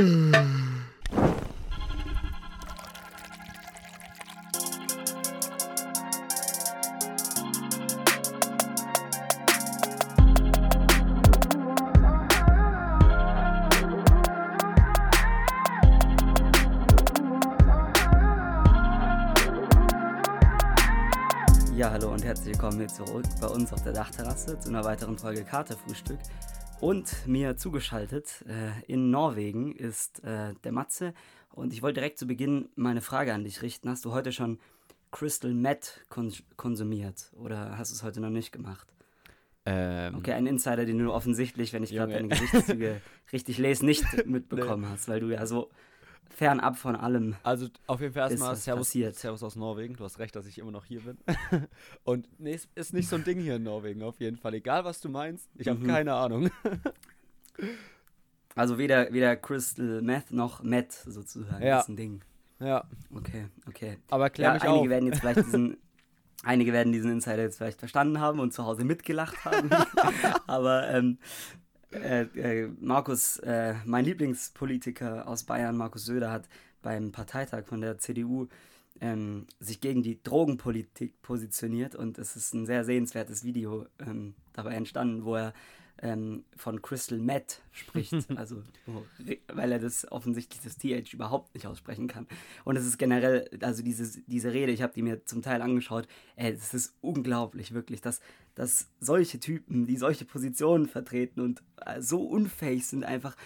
Ja, hallo und herzlich willkommen hier zurück bei uns auf der Dachterrasse zu einer weiteren Folge Katerfrühstück. Und mir zugeschaltet äh, in Norwegen ist äh, der Matze. Und ich wollte direkt zu Beginn meine Frage an dich richten. Hast du heute schon Crystal Meth kon konsumiert oder hast du es heute noch nicht gemacht? Ähm, Okay, ein Insider, den du offensichtlich, wenn ich gerade deine Gesichtszüge richtig lese, nicht mitbekommen hast, weil du ja so fernab von allem. Also auf jeden Fall erstmal Servus? Servus aus Norwegen. Du hast recht, dass ich immer noch hier bin. Und nee, es ist nicht so ein Ding hier in Norwegen, auf jeden Fall. Egal, was du meinst, ich habe Mhm. keine Ahnung. Also weder, weder Crystal Meth noch Meth sozusagen. Ja. Das ist ein Ding. ja, Okay, okay. aber klär Ja, mich einige auf. werden jetzt vielleicht diesen, einige werden diesen Insider jetzt vielleicht verstanden haben und zu Hause mitgelacht haben. Aber ähm, äh, äh, Markus, äh, mein Lieblingspolitiker aus Bayern, Markus Söder, hat beim Parteitag von der CDU ähm, sich gegen die Drogenpolitik positioniert und es ist ein sehr sehenswertes Video ähm, dabei entstanden, wo er ähm, von Crystal Meth spricht, also weil er das offensichtlich das TH überhaupt nicht aussprechen kann. Und es ist generell, also dieses, diese Rede, ich habe die mir zum Teil angeschaut, ey, es ist unglaublich, wirklich, dass, dass solche Typen, die solche Positionen vertreten und äh, so unfähig sind, einfach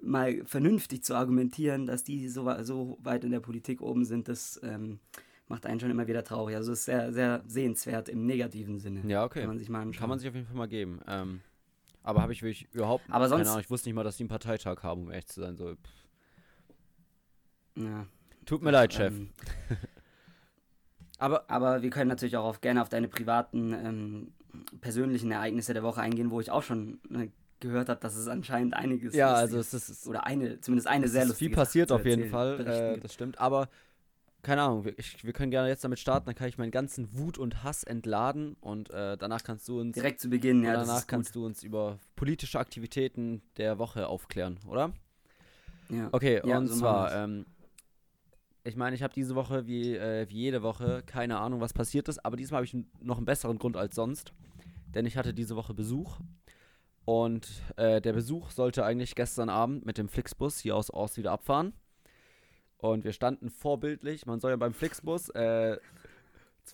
mal vernünftig zu argumentieren, dass die so, so weit in der Politik oben sind, das ähm, macht einen schon immer wieder traurig. Also es ist sehr, sehr sehenswert im negativen Sinne. Ja, okay. Kann man sich mal anschauen. Kann man sich auf jeden Fall mal geben. Ähm, aber habe ich wirklich überhaupt Aber sonst- keine Ahnung. Ich wusste nicht mal, dass die einen Parteitag haben, um echt zu sein. So, ja. Tut mir leid, Chef. Ähm, Aber Aber wir können natürlich auch auf, gerne auf deine privaten, ähm, persönlichen Ereignisse der Woche eingehen, wo ich auch schon äh, gehört habe, dass es anscheinend einiges ja, also es ist, oder eine, zumindest eine sehr lustige viel passiert auf jeden erzählen, Fall. Äh, das stimmt. Aber keine Ahnung, wir, ich, wir können gerne jetzt damit starten. Dann kann ich meinen ganzen Wut und Hass entladen und äh, danach kannst du uns Direkt zu Beginn, ja, danach kannst du uns über politische Aktivitäten der Woche aufklären, oder? Ja. Okay, Ja, und so zwar, ähm, ich meine, ich habe diese Woche wie, äh, wie jede Woche keine Ahnung, was passiert ist, aber diesmal habe ich noch einen besseren Grund als sonst, denn ich hatte diese Woche Besuch und äh, der Besuch sollte eigentlich gestern Abend mit dem Flixbus hier aus Ors wieder abfahren und wir standen vorbildlich, man soll ja beim Flixbus äh,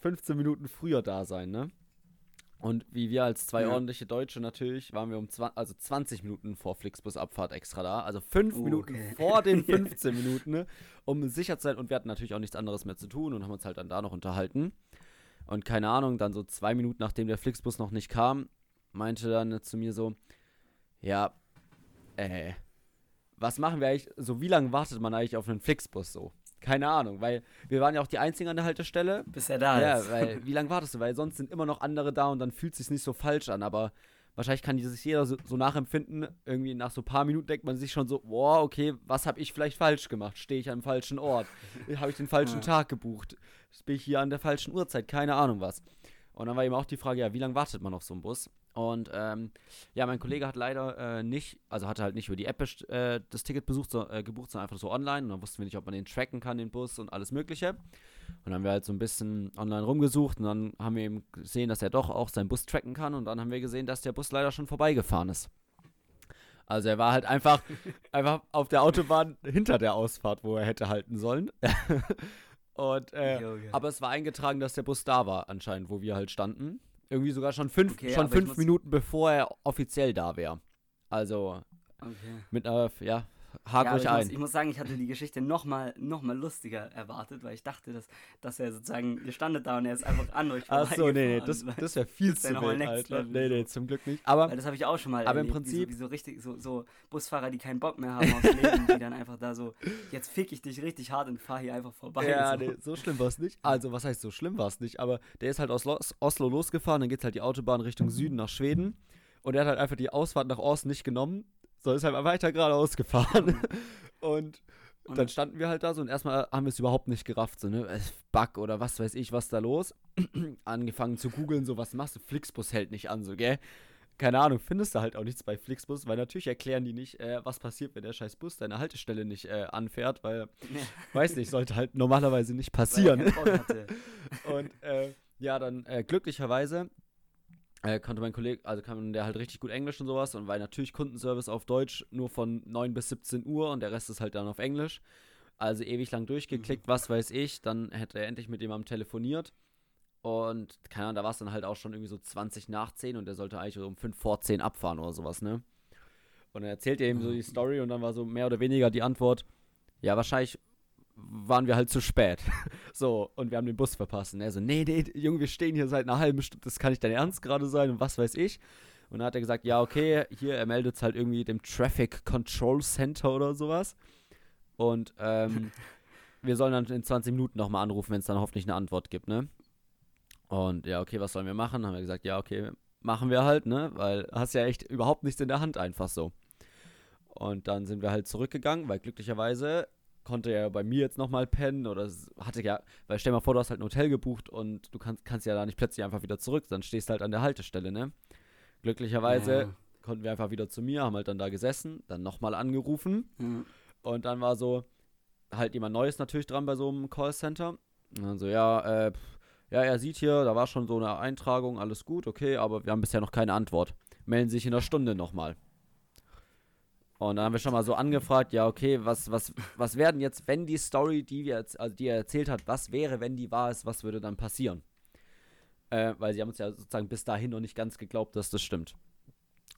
15 Minuten früher da sein, ne? Und wie wir als zwei Ja. ordentliche Deutsche natürlich, waren wir um 20, also 20 Minuten vor Flixbus-Abfahrt extra da. Also 5 Oh, Minuten okay. vor den 15 Minuten, ne, um sicher zu sein. Und wir hatten natürlich auch nichts anderes mehr zu tun und haben uns halt dann da noch unterhalten. Und keine Ahnung, dann so zwei Minuten nachdem der Flixbus noch nicht kam, meinte dann zu mir so, ja, äh, was machen wir eigentlich, so wie lange wartet man eigentlich auf einen Flixbus so? Keine Ahnung, weil wir waren ja auch die Einzigen an der Haltestelle. Bis er da Ja, ist. weil, wie lange wartest du? Weil sonst sind immer noch andere da und dann fühlt es sich nicht so falsch an, aber wahrscheinlich kann sich jeder so, so nachempfinden. Irgendwie nach so ein paar Minuten denkt man sich schon so, boah, okay, was habe ich vielleicht falsch gemacht? Stehe ich am falschen Ort? habe ich den falschen Ja. Tag gebucht? Bin ich hier an der falschen Uhrzeit? Keine Ahnung was. Und dann war eben auch die Frage, ja, wie lange wartet man auf so einen Bus? Und ähm, ja, mein Kollege hat leider äh, nicht, also hatte halt nicht über die App äh, das Ticket besucht, so, äh, gebucht, sondern einfach so online. Und dann wussten wir nicht, ob man den tracken kann, den Bus und alles Mögliche. Und dann haben wir halt so ein bisschen online rumgesucht und dann haben wir eben gesehen, dass er doch auch seinen Bus tracken kann. Und dann haben wir gesehen, dass der Bus leider schon vorbeigefahren ist. Also er war halt einfach, einfach auf der Autobahn hinter der Ausfahrt, wo er hätte halten sollen. und äh, aber es war eingetragen, dass der Bus da war, anscheinend, wo wir halt standen. Irgendwie sogar schon fünf, Okay, schon fünf Minuten bevor er offiziell da wäre. Also Okay. mit einer, ja, Ja, aber euch ich, ein. muss, ich muss sagen, ich hatte die Geschichte noch mal, noch mal lustiger erwartet, weil ich dachte, dass, dass er sozusagen, ihr standet da und er ist einfach an euch Ach so, nee, nee, das, das wäre viel das zu wild, Alter. Nee, nee, zum Glück nicht. Aber Weil das habe ich auch schon mal Aber im erlebt, Prinzip- wie so, wie so richtig, so, so Busfahrer, die keinen Bock mehr haben aufs Leben, die dann einfach da so, jetzt fick ich dich richtig hart und fahr hier einfach vorbei. Ja, so. nee, so schlimm war es nicht. Also, was heißt so schlimm war es nicht? Aber der ist halt aus Los Oslo losgefahren, dann geht halt die Autobahn Richtung Süden nach Schweden. Und er hat halt einfach die Ausfahrt nach Ost nicht genommen, sondern ist halt weiter geradeaus gefahren. Und, Und- dann standen wir halt da so und erstmal haben wir es überhaupt nicht gerafft. So, ne? äh, Bug oder was weiß ich, was da los. Angefangen zu googeln, so, was machst du? Flixbus hält nicht an, so, gell? keine Ahnung, findest du halt auch nichts bei Flixbus, weil natürlich erklären die nicht, äh, was passiert, wenn der scheiß Bus deine Haltestelle nicht äh, anfährt, weil, ja. weiß nicht, sollte halt normalerweise nicht passieren. und äh, ja, dann äh, glücklicherweise äh, konnte mein Kollege, also kann der halt richtig gut Englisch und sowas und weil natürlich Kundenservice auf Deutsch nur von 9 bis 17 Uhr und der Rest ist halt dann auf Englisch. Also ewig lang durchgeklickt, mhm. was weiß ich, dann hätte er endlich mit jemandem telefoniert und keine Ahnung, da war es dann halt auch schon irgendwie so 20 nach 10 und der sollte eigentlich um 5 vor 10 abfahren oder sowas, ne? Und er erzählt er eben so die Story und dann war so mehr oder weniger die Antwort, ja, wahrscheinlich waren wir halt zu spät. so, und wir haben den Bus verpasst. Und er so, nee, nee, Junge, wir stehen hier seit einer halben Stunde, das kann nicht dein Ernst gerade sein und was weiß ich. Und dann hat er gesagt, ja, okay, hier, er meldet es halt irgendwie dem Traffic Control Center oder sowas. Und ähm, wir sollen dann in 20 Minuten nochmal anrufen, wenn es dann hoffentlich eine Antwort gibt, ne? Und ja, okay, was sollen wir machen? Haben wir gesagt, ja, okay, machen wir halt, ne? Weil hast ja echt überhaupt nichts in der Hand, einfach so. Und dann sind wir halt zurückgegangen, weil glücklicherweise konnte er bei mir jetzt nochmal pennen oder hatte ja, weil stell dir mal vor, du hast halt ein Hotel gebucht und du kannst, kannst ja da nicht plötzlich einfach wieder zurück, dann stehst du halt an der Haltestelle, ne? Glücklicherweise ja. konnten wir einfach wieder zu mir, haben halt dann da gesessen, dann nochmal angerufen mhm. und dann war so halt jemand Neues natürlich dran bei so einem Callcenter. Und dann so, ja, äh, ja, er sieht hier, da war schon so eine Eintragung, alles gut, okay, aber wir haben bisher noch keine Antwort. Melden sich in einer Stunde nochmal. Und dann haben wir schon mal so angefragt, ja, okay, was, was, was werden jetzt, wenn die Story, die, wir, also die er erzählt hat, was wäre, wenn die wahr ist, was würde dann passieren? Äh, weil sie haben uns ja sozusagen bis dahin noch nicht ganz geglaubt, dass das stimmt.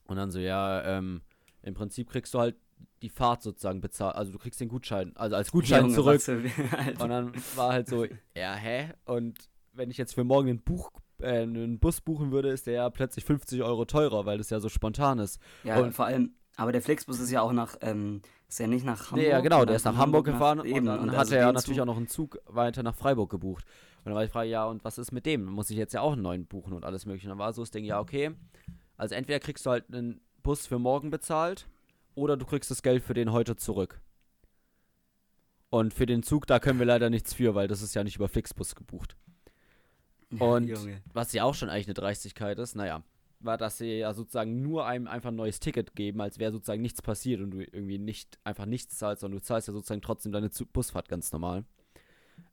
Und dann so, ja, ähm, im Prinzip kriegst du halt die Fahrt sozusagen bezahlt, also du kriegst den Gutschein, also als Gutschein Junge, zurück. und dann war halt so, ja, hä? Und wenn ich jetzt für morgen einen, Buch, äh, einen Bus buchen würde, ist der ja plötzlich 50 Euro teurer, weil das ja so spontan ist. Ja, und vor allem, aber der Flixbus ist ja auch nach, ähm, ist ja nicht nach Hamburg. Nee, ja, genau, der ist nach Hamburg gefahren nach, und dann und hat er ja natürlich Zug. auch noch einen Zug weiter nach Freiburg gebucht. Und dann war die Frage, ja, und was ist mit dem? Muss ich jetzt ja auch einen neuen buchen und alles mögliche. Und dann war so das Ding, ja, okay. Also entweder kriegst du halt einen Bus für morgen bezahlt oder du kriegst das Geld für den heute zurück. Und für den Zug, da können wir leider nichts für, weil das ist ja nicht über Flixbus gebucht. Und was ja auch schon eigentlich eine Dreistigkeit ist, naja, war, dass sie ja sozusagen nur einem einfach ein neues Ticket geben, als wäre sozusagen nichts passiert und du irgendwie nicht einfach nichts zahlst, sondern du zahlst ja sozusagen trotzdem deine Busfahrt ganz normal.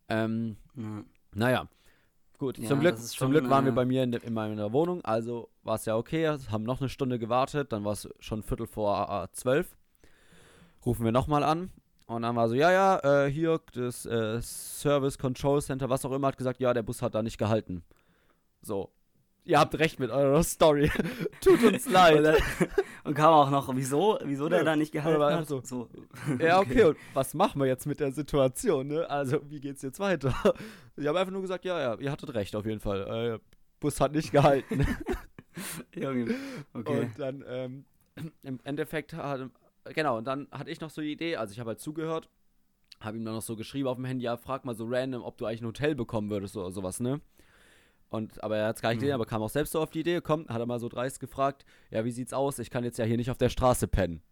Ähm, ja. Naja, gut. Ja, zum Glück, schon, zum Glück waren äh, wir bei mir in, in meiner Wohnung, also war es ja okay, haben noch eine Stunde gewartet, dann war es schon Viertel vor äh, zwölf. Rufen wir nochmal an und dann war so, ja, ja, äh, hier, das äh, Service Control Center, was auch immer, hat gesagt, ja, der Bus hat da nicht gehalten. So. Ihr habt recht mit eurer Story. Tut uns leid. und kam auch noch, wieso, wieso der da nicht gehalten hat. So. so. Ja, okay, und was machen wir jetzt mit der Situation, ne? Also, wie geht's jetzt weiter? Ich habe einfach nur gesagt, ja, ja, ihr hattet recht, auf jeden Fall. Äh, Bus hat nicht gehalten. okay. Und dann, ähm, im Endeffekt hat, genau, und dann hatte ich noch so die Idee, also ich habe halt zugehört, habe ihm dann noch so geschrieben auf dem Handy, ja, frag mal so random, ob du eigentlich ein Hotel bekommen würdest oder sowas, ne? Und, aber er hat es gar nicht gesehen, mhm. aber kam auch selbst so auf die Idee, kommt, hat er mal so dreist gefragt, ja, wie sieht's aus? Ich kann jetzt ja hier nicht auf der Straße pennen.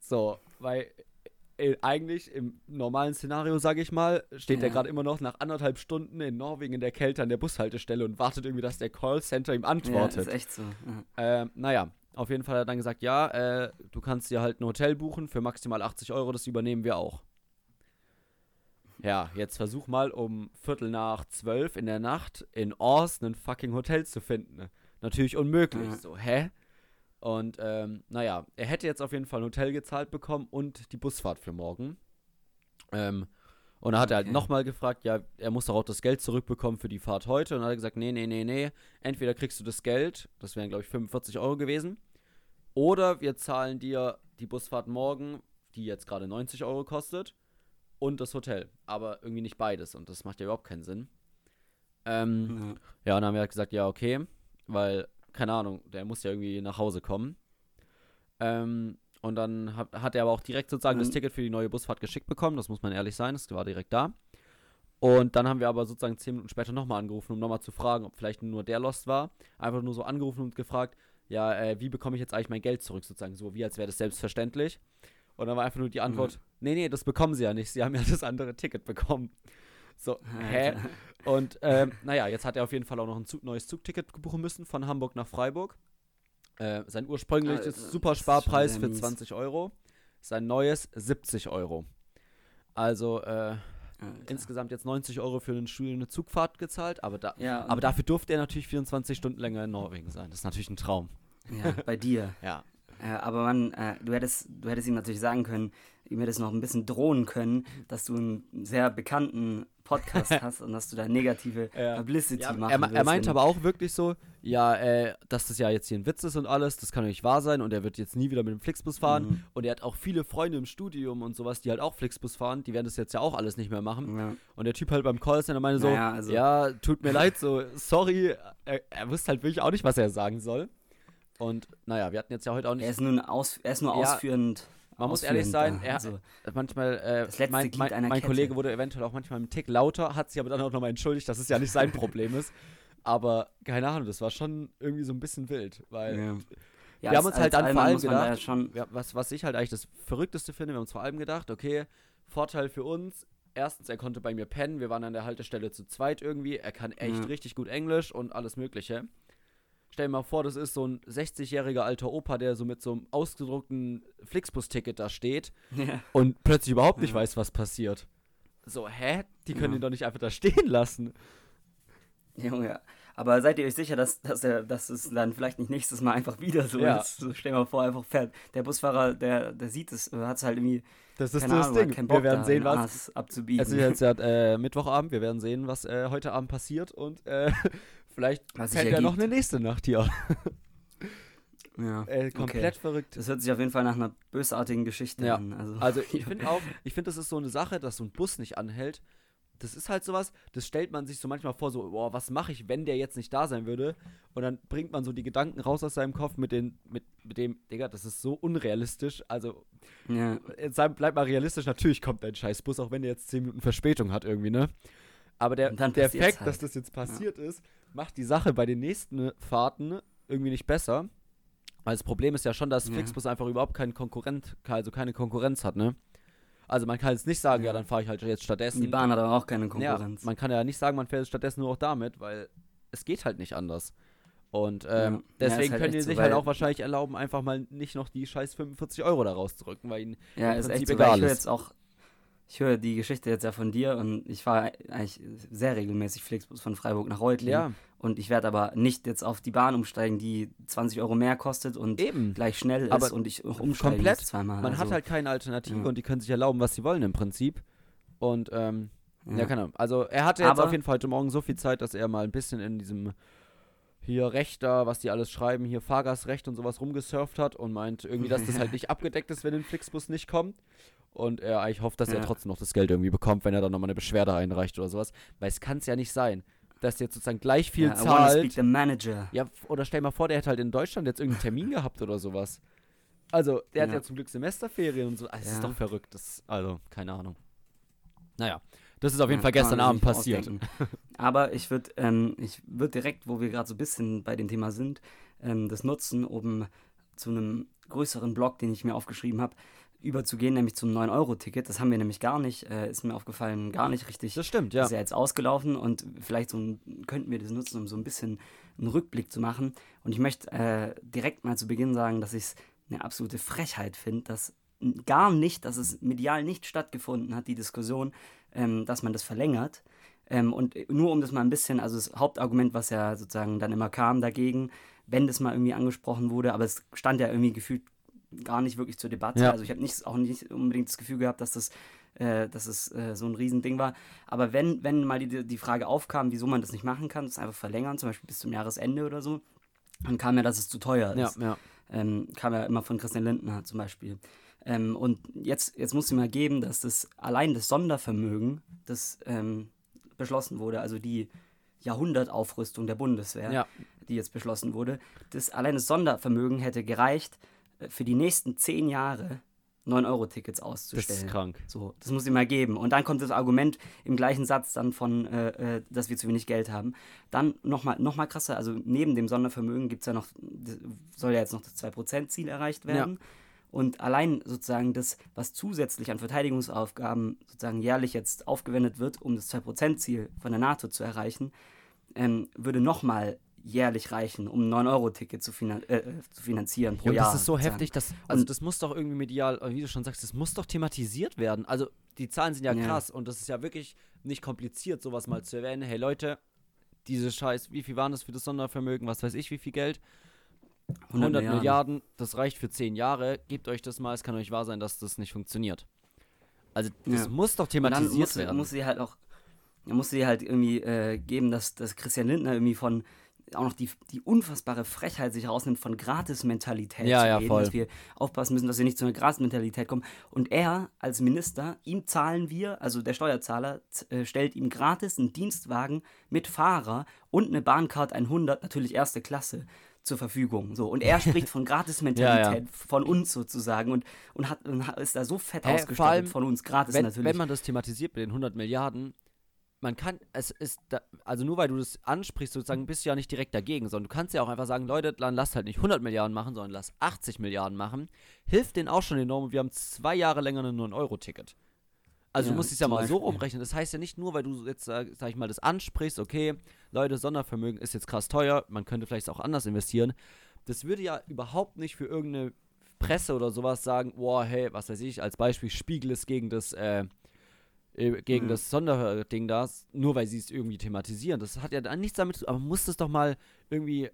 So, weil äh, eigentlich im normalen Szenario, sage ich mal, steht ja. er gerade immer noch nach anderthalb Stunden in Norwegen in der Kälte an der Bushaltestelle und wartet irgendwie, dass der Callcenter ihm antwortet. Ja, ist echt so. Ja. Ähm, naja, auf jeden Fall hat er dann gesagt, ja, äh, du kannst dir halt ein Hotel buchen für maximal 80 Euro, das übernehmen wir auch. Ja, jetzt versuch mal um Viertel nach zwölf in der Nacht in Ors ein fucking Hotel zu finden. Natürlich unmöglich. Mhm. So, hä? Und ähm, naja, er hätte jetzt auf jeden Fall ein Hotel gezahlt bekommen und die Busfahrt für morgen. Ähm, und dann hat er halt nochmal gefragt, ja, er muss doch auch das Geld zurückbekommen für die Fahrt heute. Und dann hat er gesagt, nee, nee, nee, nee. Entweder kriegst du das Geld, das wären, glaube ich, 45 Euro gewesen. Oder wir zahlen dir die Busfahrt morgen, die jetzt gerade 90 Euro kostet, und das Hotel. Aber irgendwie nicht beides. Und das macht ja überhaupt keinen Sinn. Ähm, mhm. Ja, und dann haben wir halt gesagt, ja, okay. Weil, keine Ahnung, der muss ja irgendwie nach Hause kommen. Ähm, und dann hat, hat er aber auch direkt sozusagen mhm. das Ticket für die neue Busfahrt geschickt bekommen, das muss man ehrlich sein, das war direkt da. Und dann haben wir aber sozusagen zehn Minuten später nochmal angerufen, um nochmal zu fragen, ob vielleicht nur der Lost war. Einfach nur so angerufen und gefragt, ja, äh, wie bekomme ich jetzt eigentlich mein Geld zurück, sozusagen, so wie als wäre das selbstverständlich. Und dann war einfach nur die Antwort, mhm. nee, nee, das bekommen sie ja nicht, sie haben ja das andere Ticket bekommen. So, hä? Und ähm, naja, jetzt hat er auf jeden Fall auch noch ein Zug, neues Zugticket buchen müssen von Hamburg nach Freiburg. Äh, sein ursprüngliches Alter, super Sparpreis für sehr mies. 20 Euro. Sein neues 70 Euro. Also äh, Alter. insgesamt jetzt 90 Euro für eine Schule eine Zugfahrt gezahlt, aber, da, Ja, aber dafür durfte er natürlich 24 Stunden länger in Norwegen sein. Das ist natürlich ein Traum. ja, bei dir. Ja. Äh, aber man, äh, du, hättest, du hättest ihm natürlich sagen können, ihm hättest noch ein bisschen drohen können, dass du einen sehr bekannten Podcast hast und dass du da negative Ja. Publicity Ja, machen er, er meinte aber auch wirklich so, ja, äh, dass das ja jetzt hier ein Witz ist und alles, das kann doch nicht wahr sein und er wird jetzt nie wieder mit dem Flixbus fahren. Mhm. Und er hat auch viele Freunde im Studium und sowas, die halt auch Flixbus fahren, die werden das jetzt ja auch alles nicht mehr machen. Ja. Und der Typ halt beim Callcenter meinte so, Naja, also- ja, tut mir leid, so, sorry, er, er wusste halt wirklich auch nicht, was er sagen soll. Und naja, wir hatten jetzt ja heute auch nicht, Er ist, nun aus, er ist nur Ja, ausführend. man muss ehrlich ausführend sein, er, also, manchmal, äh, Das letzte mein, Glied mein, einer mein Kette. Kollege wurde eventuell auch manchmal einen Tick lauter, hat sich aber dann auch nochmal entschuldigt, dass es ja nicht sein Problem ist. Aber keine Ahnung, das war schon irgendwie so ein bisschen wild, weil ja. wir Ja, haben uns halt dann vor allem gedacht, ja, was, was ich halt eigentlich das Verrückteste finde, wir haben uns vor allem gedacht, okay, Vorteil für uns, erstens, er konnte bei mir pennen, wir waren an der Haltestelle zu zweit irgendwie, er kann echt richtig gut Englisch und alles mögliche. Stell dir mal vor, das ist so ein 60-jähriger alter Opa, der so mit so einem ausgedruckten Flixbus-Ticket da steht ja. und plötzlich überhaupt nicht Ja. weiß, was passiert. So, hä? Die können Ja. ihn doch nicht einfach da stehen lassen. Junge, aber seid ihr euch sicher, dass, dass, er, dass es dann vielleicht nicht nächstes Mal einfach wieder so Ja. ist? So, stell dir mal vor, einfach fährt. Der Busfahrer, der, der sieht es, hat es halt irgendwie, Das ist das Ahnung, Ding. Wir werden sehen, was. Ass abzubiegen. Es ist jetzt ja, äh, Mittwochabend, wir werden sehen, was äh, heute Abend passiert und äh, vielleicht Was fällt ja noch eine nächste Nacht hier. ja. Äh, komplett verrückt. Das hört sich auf jeden Fall nach einer bösartigen Geschichte Ja. an. Also, Also ich finde auch, ich finde, das ist so eine Sache, dass so ein Bus nicht anhält. Das ist halt sowas, das stellt man sich so manchmal vor, so, boah, was mache ich, wenn der jetzt nicht da sein würde? Und dann bringt man so die Gedanken raus aus seinem Kopf mit, den, mit, mit dem, Digga, das ist so unrealistisch. Also, ja. jetzt sei- bleib mal realistisch, natürlich kommt dein scheiß Bus, auch wenn der jetzt 10 Minuten Verspätung hat irgendwie, ne? Aber der, der Fakt, halt. dass das jetzt passiert ist, macht die Sache bei den nächsten Fahrten irgendwie nicht besser. Weil das Problem ist ja schon, dass Ja. Flixbus einfach überhaupt keinen Konkurrent, also keine Konkurrenz hat, ne? Also man kann jetzt nicht sagen, ja, Ja. dann fahre ich halt jetzt stattdessen. Die Bahn hat aber auch keine ja, Konkurrenz. man kann ja nicht sagen, man fährt stattdessen nur auch damit, weil es geht halt nicht anders. Und Ja. ähm, Ja, ist deswegen halt können die echt so, sich halt auch wahrscheinlich erlauben, einfach mal nicht noch die scheiß 45 Euro da rauszurücken, weil ihnen ja, im ist Prinzip echt so, weil egal ich höre ist. jetzt auch, ich höre die Geschichte jetzt ja von dir und ich fahre eigentlich sehr regelmäßig Flixbus von Freiburg nach Reutlingen. Ja, Und ich werde aber nicht jetzt auf die Bahn umsteigen, die 20 Euro mehr kostet und eben. gleich schnell ist Aber und ich auch umsteigen komplett. zweimal. Man also, hat halt keine Alternative ja. und die können sich erlauben, was sie wollen im Prinzip. Und ähm, ja. ja. keine Ahnung. Also er hatte jetzt Aber- auf jeden Fall heute Morgen so viel Zeit, dass er mal ein bisschen in diesem hier Rechter, was die alles schreiben, hier Fahrgastrecht und sowas rumgesurft hat und meint irgendwie, dass das halt nicht abgedeckt ist, wenn ein Flixbus nicht kommt. Und er eigentlich hofft, dass er Ja. trotzdem noch das Geld irgendwie bekommt, wenn er dann nochmal eine Beschwerde einreicht oder sowas. Weil es kann es ja nicht sein, dass der jetzt sozusagen gleich viel ja, zahlt. Ja, oder stell mal vor, der hätte halt in Deutschland jetzt irgendeinen Termin gehabt oder sowas. Also, der hat Ja. ja zum Glück Semesterferien und so. Also, Das ist Ja. doch verrückt. Das, also, keine Ahnung. Naja, das ist auf jeden Ja, Fall gestern Abend passiert. ausdenken. Aber ich würde ähm, ich würd direkt, wo wir gerade so ein bisschen bei dem Thema sind, ähm, das nutzen, um zu einem größeren Blog, den ich mir aufgeschrieben habe, überzugehen, nämlich zum 9-Euro-Ticket. Das haben wir nämlich gar nicht, äh, ist mir aufgefallen, gar nicht richtig. Das stimmt, ja. Ist ja jetzt ausgelaufen und vielleicht so ein, könnten wir das nutzen, um so ein bisschen einen Rückblick zu machen. Und ich möchte äh, direkt mal zu Beginn sagen, dass ich es eine absolute Frechheit finde, dass gar nicht, dass es medial nicht stattgefunden hat, die Diskussion, ähm, dass man das verlängert. Ähm, und nur um das mal ein bisschen, also das Hauptargument, was ja sozusagen dann immer kam dagegen, wenn das mal irgendwie angesprochen wurde, aber es stand ja irgendwie gefühlt gar nicht wirklich zur Debatte. Ja. Also ich habe nicht, auch nicht unbedingt das Gefühl gehabt, dass das, äh, dass es äh, so ein Riesending war. Aber wenn, wenn mal die, die Frage aufkam, wieso man das nicht machen kann, das einfach verlängern, zum Beispiel bis zum Jahresende oder so, dann kam ja, dass es zu teuer Ja, ist. ja. Ähm, kam ja immer von Christian Lindner zum Beispiel. Ähm, und jetzt, jetzt muss ich mal geben, dass das allein das Sondervermögen, das ähm, beschlossen wurde, also die Jahrhundertaufrüstung der Bundeswehr, Ja. die jetzt beschlossen wurde, das allein das Sondervermögen hätte gereicht, für die nächsten zehn Jahre 9-Euro-Tickets Das auszustellen. ist krank. So, das muss ich mal geben. Und dann kommt das Argument im gleichen Satz dann von, äh, äh, dass wir zu wenig Geld haben. Dann nochmal noch mal krasser, also neben dem Sondervermögen gibt es ja noch, das soll ja jetzt noch das 2%-Ziel erreicht werden. Und allein sozusagen das, was zusätzlich an Verteidigungsaufgaben sozusagen jährlich jetzt aufgewendet wird, um das 2%-Ziel von der NATO zu erreichen, ähm, würde nochmal jährlich reichen, um ein 9-Euro-Ticket zu, finan äh, zu, finanzieren pro ja, Jahr. Das ist so sozusagen. heftig, dass, also das muss doch irgendwie medial, wie du schon sagst, das muss doch thematisiert werden. Also die Zahlen sind ja, ja. krass und das ist ja wirklich nicht kompliziert, sowas mal zu erwähnen. Hey Leute, diese Scheiß, wie viel waren das für das Sondervermögen, was weiß ich, wie viel Geld? 100, 100 Milliarden. Milliarden. das reicht für 10 Jahre. Gebt euch das mal, es kann euch wahr sein, dass das nicht funktioniert. Also das ja. muss doch thematisiert muss, werden. muss sie halt auch, muss sie halt irgendwie äh, geben, dass, dass Christian Lindner irgendwie von auch noch die, die unfassbare Frechheit sich rausnimmt, von Gratis-Mentalität ja, zu reden, ja, voll. dass wir aufpassen müssen, dass wir nicht zu einer Gratis-Mentalität kommen. Und er als Minister, ihm zahlen wir, also der Steuerzahler, äh, stellt ihm gratis einen Dienstwagen mit Fahrer und eine Bahncard 100, natürlich erste Klasse, zur Verfügung. So. Und er spricht von Gratis-Mentalität ja, von uns sozusagen und, und, hat, und ist da so fett äh, ausgestattet von uns, gratis wenn, natürlich. Wenn man das thematisiert mit den 100 Milliarden, man kann, es ist, da, also nur weil du das ansprichst, sozusagen, bist du ja nicht direkt dagegen, sondern du kannst ja auch einfach sagen, Leute, dann lasst halt nicht 100 Milliarden machen, sondern lass 80 Milliarden machen. Hilft denen auch schon enorm und wir haben zwei Jahre länger ein 9-Euro-Ticket. Also ja, du musst es ja mal Beispiel. so umrechnen. Das heißt ja nicht nur, weil du jetzt, sag, sag ich mal, das ansprichst, okay, Leute, Sondervermögen ist jetzt krass teuer, man könnte vielleicht auch anders investieren. Das würde ja überhaupt nicht für irgendeine Presse oder sowas sagen, boah, hey, was weiß ich, als Beispiel Spiegel ist gegen das, äh, gegen mhm. das Sonderding da, nur weil sie es irgendwie thematisieren. Das hat ja dann nichts damit zu tun, aber man muss das doch mal irgendwie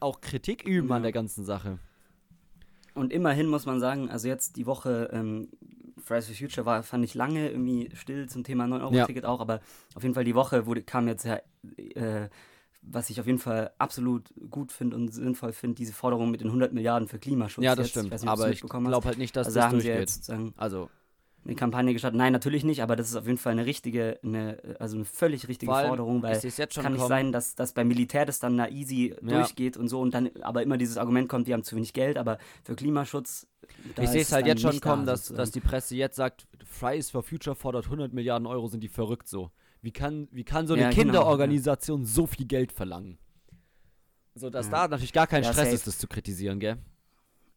auch Kritik üben ja. an der ganzen Sache. Und immerhin muss man sagen, also jetzt die Woche ähm, Fridays for Future war, fand ich lange irgendwie still zum Thema 9-Euro-Ticket ja. auch, aber auf jeden Fall die Woche wurde, kam jetzt ja, äh, was ich auf jeden Fall absolut gut finde und sinnvoll finde, diese Forderung mit den 100 Milliarden für Klimaschutz. Ja, das jetzt. stimmt, nicht, aber ich glaube halt nicht, dass also das durchgeht. also eine Kampagne gestartet. Nein, natürlich nicht, aber das ist auf jeden Fall eine richtige, eine, also eine völlig richtige allem, Forderung, weil es kann nicht sein, dass, dass beim Militär das dann na easy ja. durchgeht und so und dann aber immer dieses Argument kommt, die haben zu wenig Geld, aber für Klimaschutz. Ich sehe es halt jetzt schon kommen, da, dass, dass die Presse jetzt sagt, Fridays for Future fordert 100 Milliarden Euro, sind die verrückt so. Wie kann, wie kann so eine ja, genau, Kinderorganisation ja. so viel Geld verlangen? So, dass da natürlich gar kein Stress ist, das zu kritisieren, gell?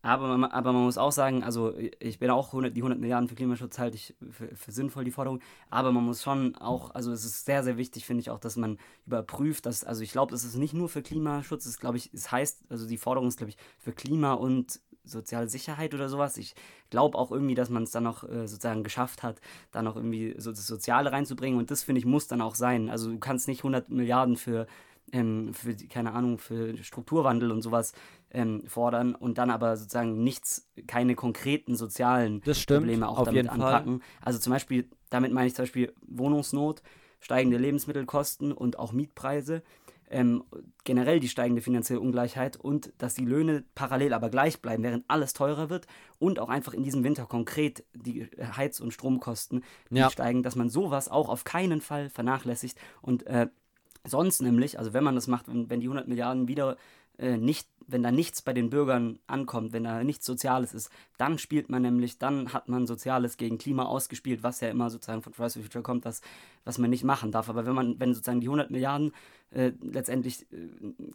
Aber man, aber man muss auch sagen, also ich bin auch 100, die 100 Milliarden für Klimaschutz halte ich für, für, sinnvoll, die Forderung. Aber man muss schon auch, also es ist sehr, sehr wichtig, finde ich auch, dass man überprüft, dass, also ich glaube, es ist nicht nur für Klimaschutz, es glaube ich, es heißt, also die Forderung ist, glaube ich, für Klima und soziale Sicherheit oder sowas. Ich glaube auch irgendwie, dass man es dann noch äh, sozusagen geschafft hat, da noch irgendwie so das Soziale reinzubringen. Und das, finde ich, muss dann auch sein. Also du kannst nicht 100 Milliarden für ähm, für, keine Ahnung, für Strukturwandel und sowas ähm, fordern und dann aber sozusagen nichts, keine konkreten sozialen stimmt, Probleme auch damit anpacken. Fall. Also zum Beispiel, damit meine ich zum Beispiel Wohnungsnot, steigende Lebensmittelkosten und auch Mietpreise. Ähm, generell die steigende finanzielle Ungleichheit und dass die Löhne parallel aber gleich bleiben, während alles teurer wird und auch einfach in diesem Winter konkret die Heiz- und Stromkosten ja. steigen, dass man sowas auch auf keinen Fall vernachlässigt und äh, Sonst nämlich, also wenn man das macht, wenn, wenn die 100 Milliarden wieder äh, nicht, wenn da nichts bei den Bürgern ankommt, wenn da nichts Soziales ist, dann spielt man nämlich, dann hat man Soziales gegen Klima ausgespielt, was ja immer sozusagen von Fridays for Future kommt, was, was man nicht machen darf. Aber wenn man, wenn sozusagen die 100 Milliarden äh, letztendlich äh,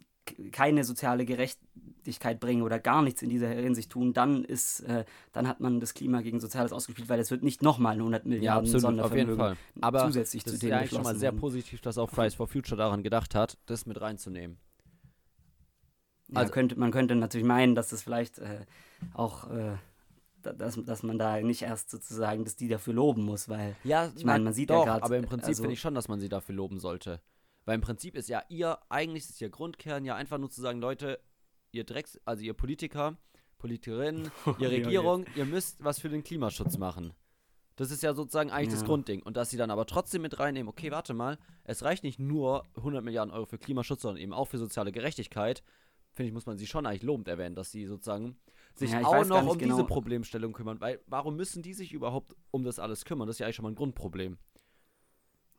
keine soziale Gerechtigkeit bringen oder gar nichts in dieser Hinsicht tun, dann ist, äh, dann hat man das Klima gegen Soziales ausgespielt, weil es wird nicht nochmal 100 Milliarden ja, jeden Fall. Aber zusätzlich das zu ist ja eigentlich schon mal sehr positiv, dass auch Fridays for Future daran gedacht hat, das mit reinzunehmen. Ja, also könnte, man könnte natürlich meinen, dass das vielleicht äh, auch äh, dass, dass man da nicht erst sozusagen, dass die dafür loben muss, weil ja, ich meine, man sieht doch, ja gerade. Aber im Prinzip also, finde ich schon, dass man sie dafür loben sollte. Weil im Prinzip ist ja ihr, eigentlich ist ihr Grundkern ja einfach nur zu sagen, Leute, ihr Drecks, also ihr Politiker, Politikerinnen, ihr Regierung, ihr müsst was für den Klimaschutz machen. Das ist ja sozusagen eigentlich ja. das Grundding. Und dass sie dann aber trotzdem mit reinnehmen, okay, warte mal, es reicht nicht nur 100 Milliarden Euro für Klimaschutz, sondern eben auch für soziale Gerechtigkeit, finde ich, muss man sie schon eigentlich lobend erwähnen, dass sie sozusagen sich ja, auch noch um genau. diese Problemstellung kümmern. Weil warum müssen die sich überhaupt um das alles kümmern? Das ist ja eigentlich schon mal ein Grundproblem.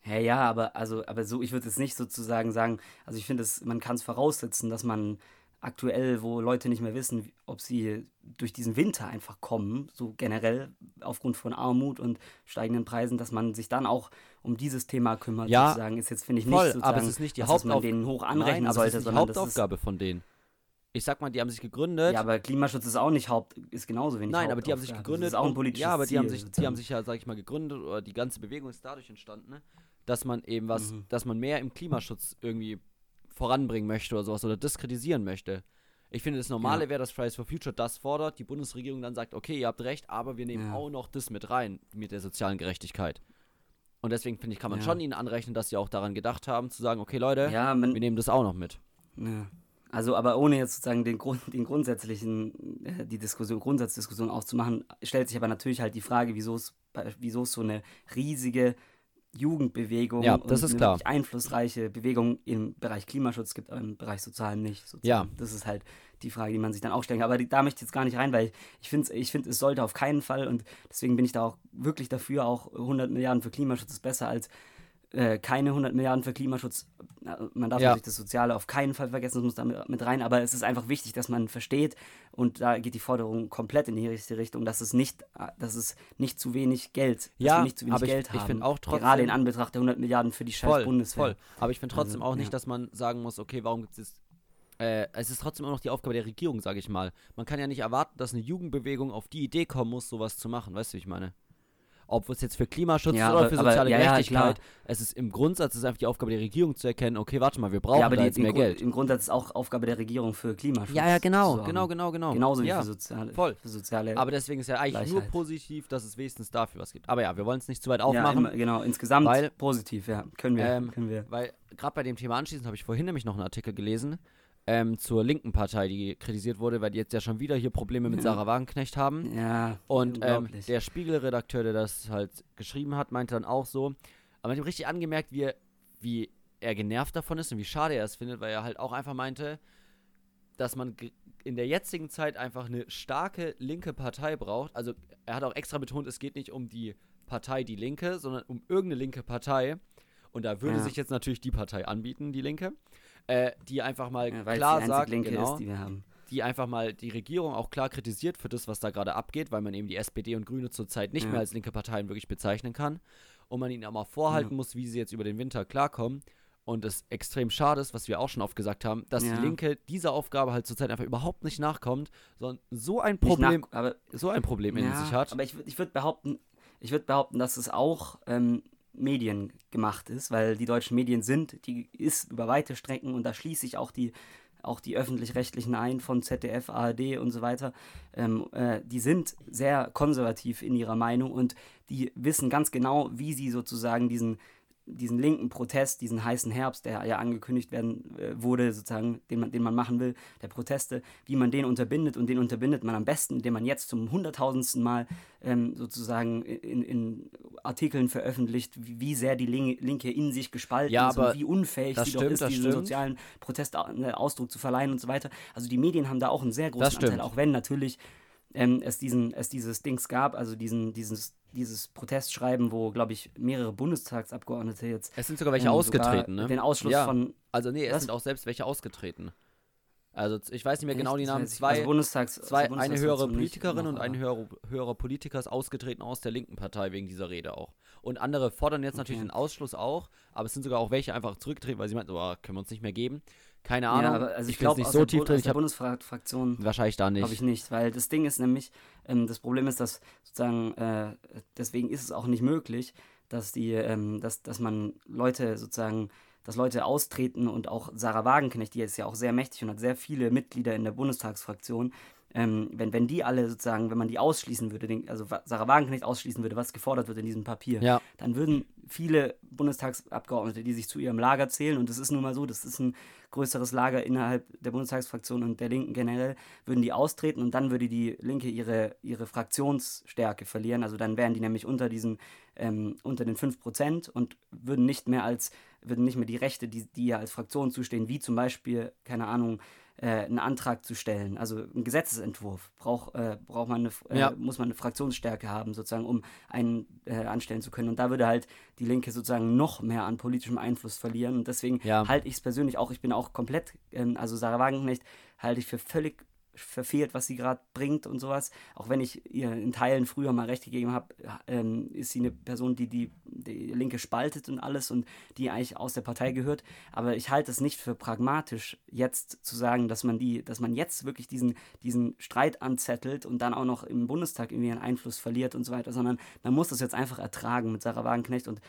Ja, ja, aber also, aber so, ich würde es nicht sozusagen sagen, also ich finde es, man kann es voraussetzen, dass man aktuell, wo Leute nicht mehr wissen, ob sie durch diesen Winter einfach kommen, so generell aufgrund von Armut und steigenden Preisen, dass man sich dann auch um dieses Thema kümmert, ja, sozusagen, ist jetzt finde ich voll, nicht sozusagen, aber es ist nicht die Hauptaufgabe, man denen hoch anrechnen Nein, sollte, ist die Hauptaufgabe von denen. Ich sag mal, die haben sich gegründet. Ja, aber Klimaschutz ist auch nicht Haupt, ist genauso wenig. Nein, aber die haben sich gegründet. Das ist auch ein politisches Ja, aber die Ziel, haben sich, die haben sich ja, sag ich mal, gegründet oder die ganze Bewegung ist dadurch entstanden, ne, dass man eben was, mhm. dass man mehr im Klimaschutz irgendwie voranbringen möchte oder sowas oder diskreditieren möchte. Ich finde, das Normale Ja. wäre, dass Fridays for Future das fordert, die Bundesregierung dann sagt, okay, ihr habt recht, aber wir nehmen Ja. auch noch das mit rein, mit der sozialen Gerechtigkeit. Und deswegen finde ich, kann man Ja. schon ihnen anrechnen, dass sie auch daran gedacht haben, zu sagen, okay, Leute, Ja, man, wir nehmen das auch noch mit. Ja. Also, aber ohne jetzt sozusagen den, Grund, den grundsätzlichen, äh, die Diskussion, Grundsatzdiskussion aufzumachen, stellt sich aber natürlich halt die Frage, wieso es, wieso so eine riesige Jugendbewegung Ja, das und ist eine einflussreiche Bewegung im Bereich Klimaschutz gibt, aber im Bereich Sozialen nicht. Sozusagen. Ja. Das ist halt die Frage, die man sich dann auch stellen kann. Aber die, da möchte ich jetzt gar nicht rein, weil ich finde, ich find, es sollte auf keinen Fall und deswegen bin ich da auch wirklich dafür, auch 100 Milliarden für Klimaschutz ist besser als äh, keine 100 Milliarden für Klimaschutz. Man darf Ja. natürlich das Soziale auf keinen Fall vergessen, das muss da mit, rein, aber es ist einfach wichtig, dass man versteht und da geht die Forderung komplett in die richtige Richtung, dass es nicht, äh, dass es nicht zu wenig Geld, dass Ja, wir nicht zu wenig aber ich- Geld ich haben. find auch Gerade trotzdem- in Anbetracht der 100 Milliarden für die scheiß Voll, Bundeswehr. voll. Aber ich finde trotzdem Also, auch nicht, ja. dass man sagen muss, okay, warum gibt es äh, es ist trotzdem immer noch die Aufgabe der Regierung, sage ich mal. Man kann ja nicht erwarten, dass eine Jugendbewegung auf die Idee kommen muss, sowas zu machen. Weißt du, wie ich meine? Ob es jetzt für Klimaschutz Ja, oder aber- für aber- soziale ja, ja, Gerechtigkeit. klar. es ist im Grundsatz ist einfach die Aufgabe der Regierung zu erkennen, okay, warte mal, wir brauchen Ja, aber jetzt im, mehr Grund, Geld. im Grundsatz ist auch Aufgabe der Regierung für Klimaschutz. Ja, ja, genau, genau, genau, genau. Genauso wie ja. für soziale, voll. für soziale Aber deswegen ist ja eigentlich nur Gleichheit. positiv, dass es wenigstens dafür was gibt. Aber ja, wir wollen es nicht zu weit ja, aufmachen. immer, genau, insgesamt weil- positiv, ja. Können wir. Ähm, können wir. Weil gerade bei dem Thema anschließend habe ich vorhin nämlich noch einen Artikel gelesen ähm, zur linken Partei, die kritisiert wurde, weil die jetzt ja schon wieder hier Probleme mit Ja. Sarah Wagenknecht haben. Ja, Und ähm, der Spiegelredakteur, der das halt geschrieben hat, meinte dann auch so, aber hat ihm richtig angemerkt, wie er, wie er genervt davon ist und wie schade er es findet, weil er halt auch einfach meinte, dass man in der jetzigen Zeit einfach eine starke linke Partei braucht. Also er hat auch extra betont, es geht nicht um die Partei Die Linke, sondern um irgendeine linke Partei. Und da würde Ja. sich jetzt natürlich die Partei anbieten, die Linke, äh, die einfach mal ja, klar sagt, genau, ist, die die einfach mal die Regierung auch klar kritisiert für das, was da gerade abgeht, weil man eben die SPD und Grüne zurzeit nicht Ja. mehr als linke Parteien wirklich bezeichnen kann. Und man ihnen auch mal vorhalten Ja. muss, wie sie jetzt über den Winter klarkommen. Und es extrem schade ist, was wir auch schon oft gesagt haben, dass Ja. die Linke dieser Aufgabe halt zurzeit einfach überhaupt nicht nachkommt, sondern so ein Problem, nach, aber so ein Problem in sich hat. Aber ich, ich würde behaupten, ich würde behaupten, dass es auch ähm, Medien gemacht ist, weil die deutschen Medien sind, die ist über weite Strecken und da schließe ich auch die auch die öffentlich-rechtlichen ein von ZDF, ARD und so weiter, ähm, äh, die sind sehr konservativ in ihrer Meinung und die wissen ganz genau, wie sie sozusagen diesen, diesen linken Protest, diesen heißen Herbst, der ja angekündigt werden äh, wurde, sozusagen, den man, den man machen will, der Proteste, wie man den unterbindet und den unterbindet man am besten, indem man jetzt zum hunderttausendsten Mal ähm, sozusagen in, in Artikeln veröffentlicht, wie, wie sehr die Lin Linke in sich gespalten Ja, ist aber und wie unfähig sie doch stimmt, ist, das diesen stimmt. sozialen Protest äh, Ausdruck zu verleihen und so weiter. Also die Medien haben da auch einen sehr großen. Anteil, auch wenn natürlich ähm, es, diesen, es dieses Dings gab, also diesen, dieses, dieses Protestschreiben, wo, glaube ich, mehrere Bundestagsabgeordnete jetzt Es sind sogar welche ähm, ausgetreten, sogar ne? den Ausschluss Ja. von Also nee, es Was? sind auch selbst welche ausgetreten. Also ich weiß nicht mehr genau Echt? die Das Namen. Zwei, also Bundestags, zwei also eine höhere Politikerin und ein höherer, höherer Politiker ist ausgetreten aus der linken Partei wegen dieser Rede auch. Und andere fordern jetzt natürlich Okay. den Ausschluss auch, aber es sind sogar auch welche einfach zurückgetreten, weil sie meinten, oh, können wir uns nicht mehr geben. Keine Ahnung. Ja, aber also ich, glaube, nicht aus so der, tief drin. aus der Bundesfraktion wahrscheinlich da glaube nicht. ich nicht, weil das Ding ist nämlich, ähm, das Problem ist, dass sozusagen, äh, deswegen ist es auch nicht möglich, dass die, ähm, dass, dass man Leute sozusagen, dass Leute austreten und auch Sarah Wagenknecht, die ist ja auch sehr mächtig und hat sehr viele Mitglieder in der Bundestagsfraktion, ähm, wenn, wenn die alle sozusagen, wenn man die ausschließen würde, den, also Sarah Wagenknecht ausschließen würde, was gefordert wird in diesem Papier, Ja. dann würden viele Bundestagsabgeordnete, die sich zu ihrem Lager zählen, und das ist nun mal so, das ist ein größeres Lager innerhalb der Bundestagsfraktion und der Linken generell, würden die austreten und dann würde die Linke ihre, ihre Fraktionsstärke verlieren. Also dann wären die nämlich unter diesen, ähm, unter den 5% und würden nicht mehr als, würden nicht mehr die Rechte, die, die ja als Fraktion zustehen, wie zum Beispiel, keine Ahnung, äh, einen Antrag zu stellen, also ein Gesetzesentwurf, braucht äh, braucht man eine, äh, Ja. muss man eine Fraktionsstärke haben, sozusagen, um einen äh, anstellen zu können. Und da würde halt die Linke sozusagen noch mehr an politischem Einfluss verlieren. Und deswegen Ja. halte ich es persönlich auch, ich bin auch komplett, ähm, also Sarah Wagenknecht halte ich für völlig verfehlt, was sie gerade bringt und sowas. Auch wenn ich ihr in Teilen früher mal recht gegeben habe, ähm, ist sie eine Person, die, die die Linke spaltet und alles und die eigentlich aus der Partei gehört. Aber ich halte es nicht für pragmatisch, jetzt zu sagen, dass man die, dass man jetzt wirklich diesen, diesen Streit anzettelt und dann auch noch im Bundestag irgendwie einen Einfluss verliert und so weiter, sondern man muss das jetzt einfach ertragen mit Sarah Wagenknecht und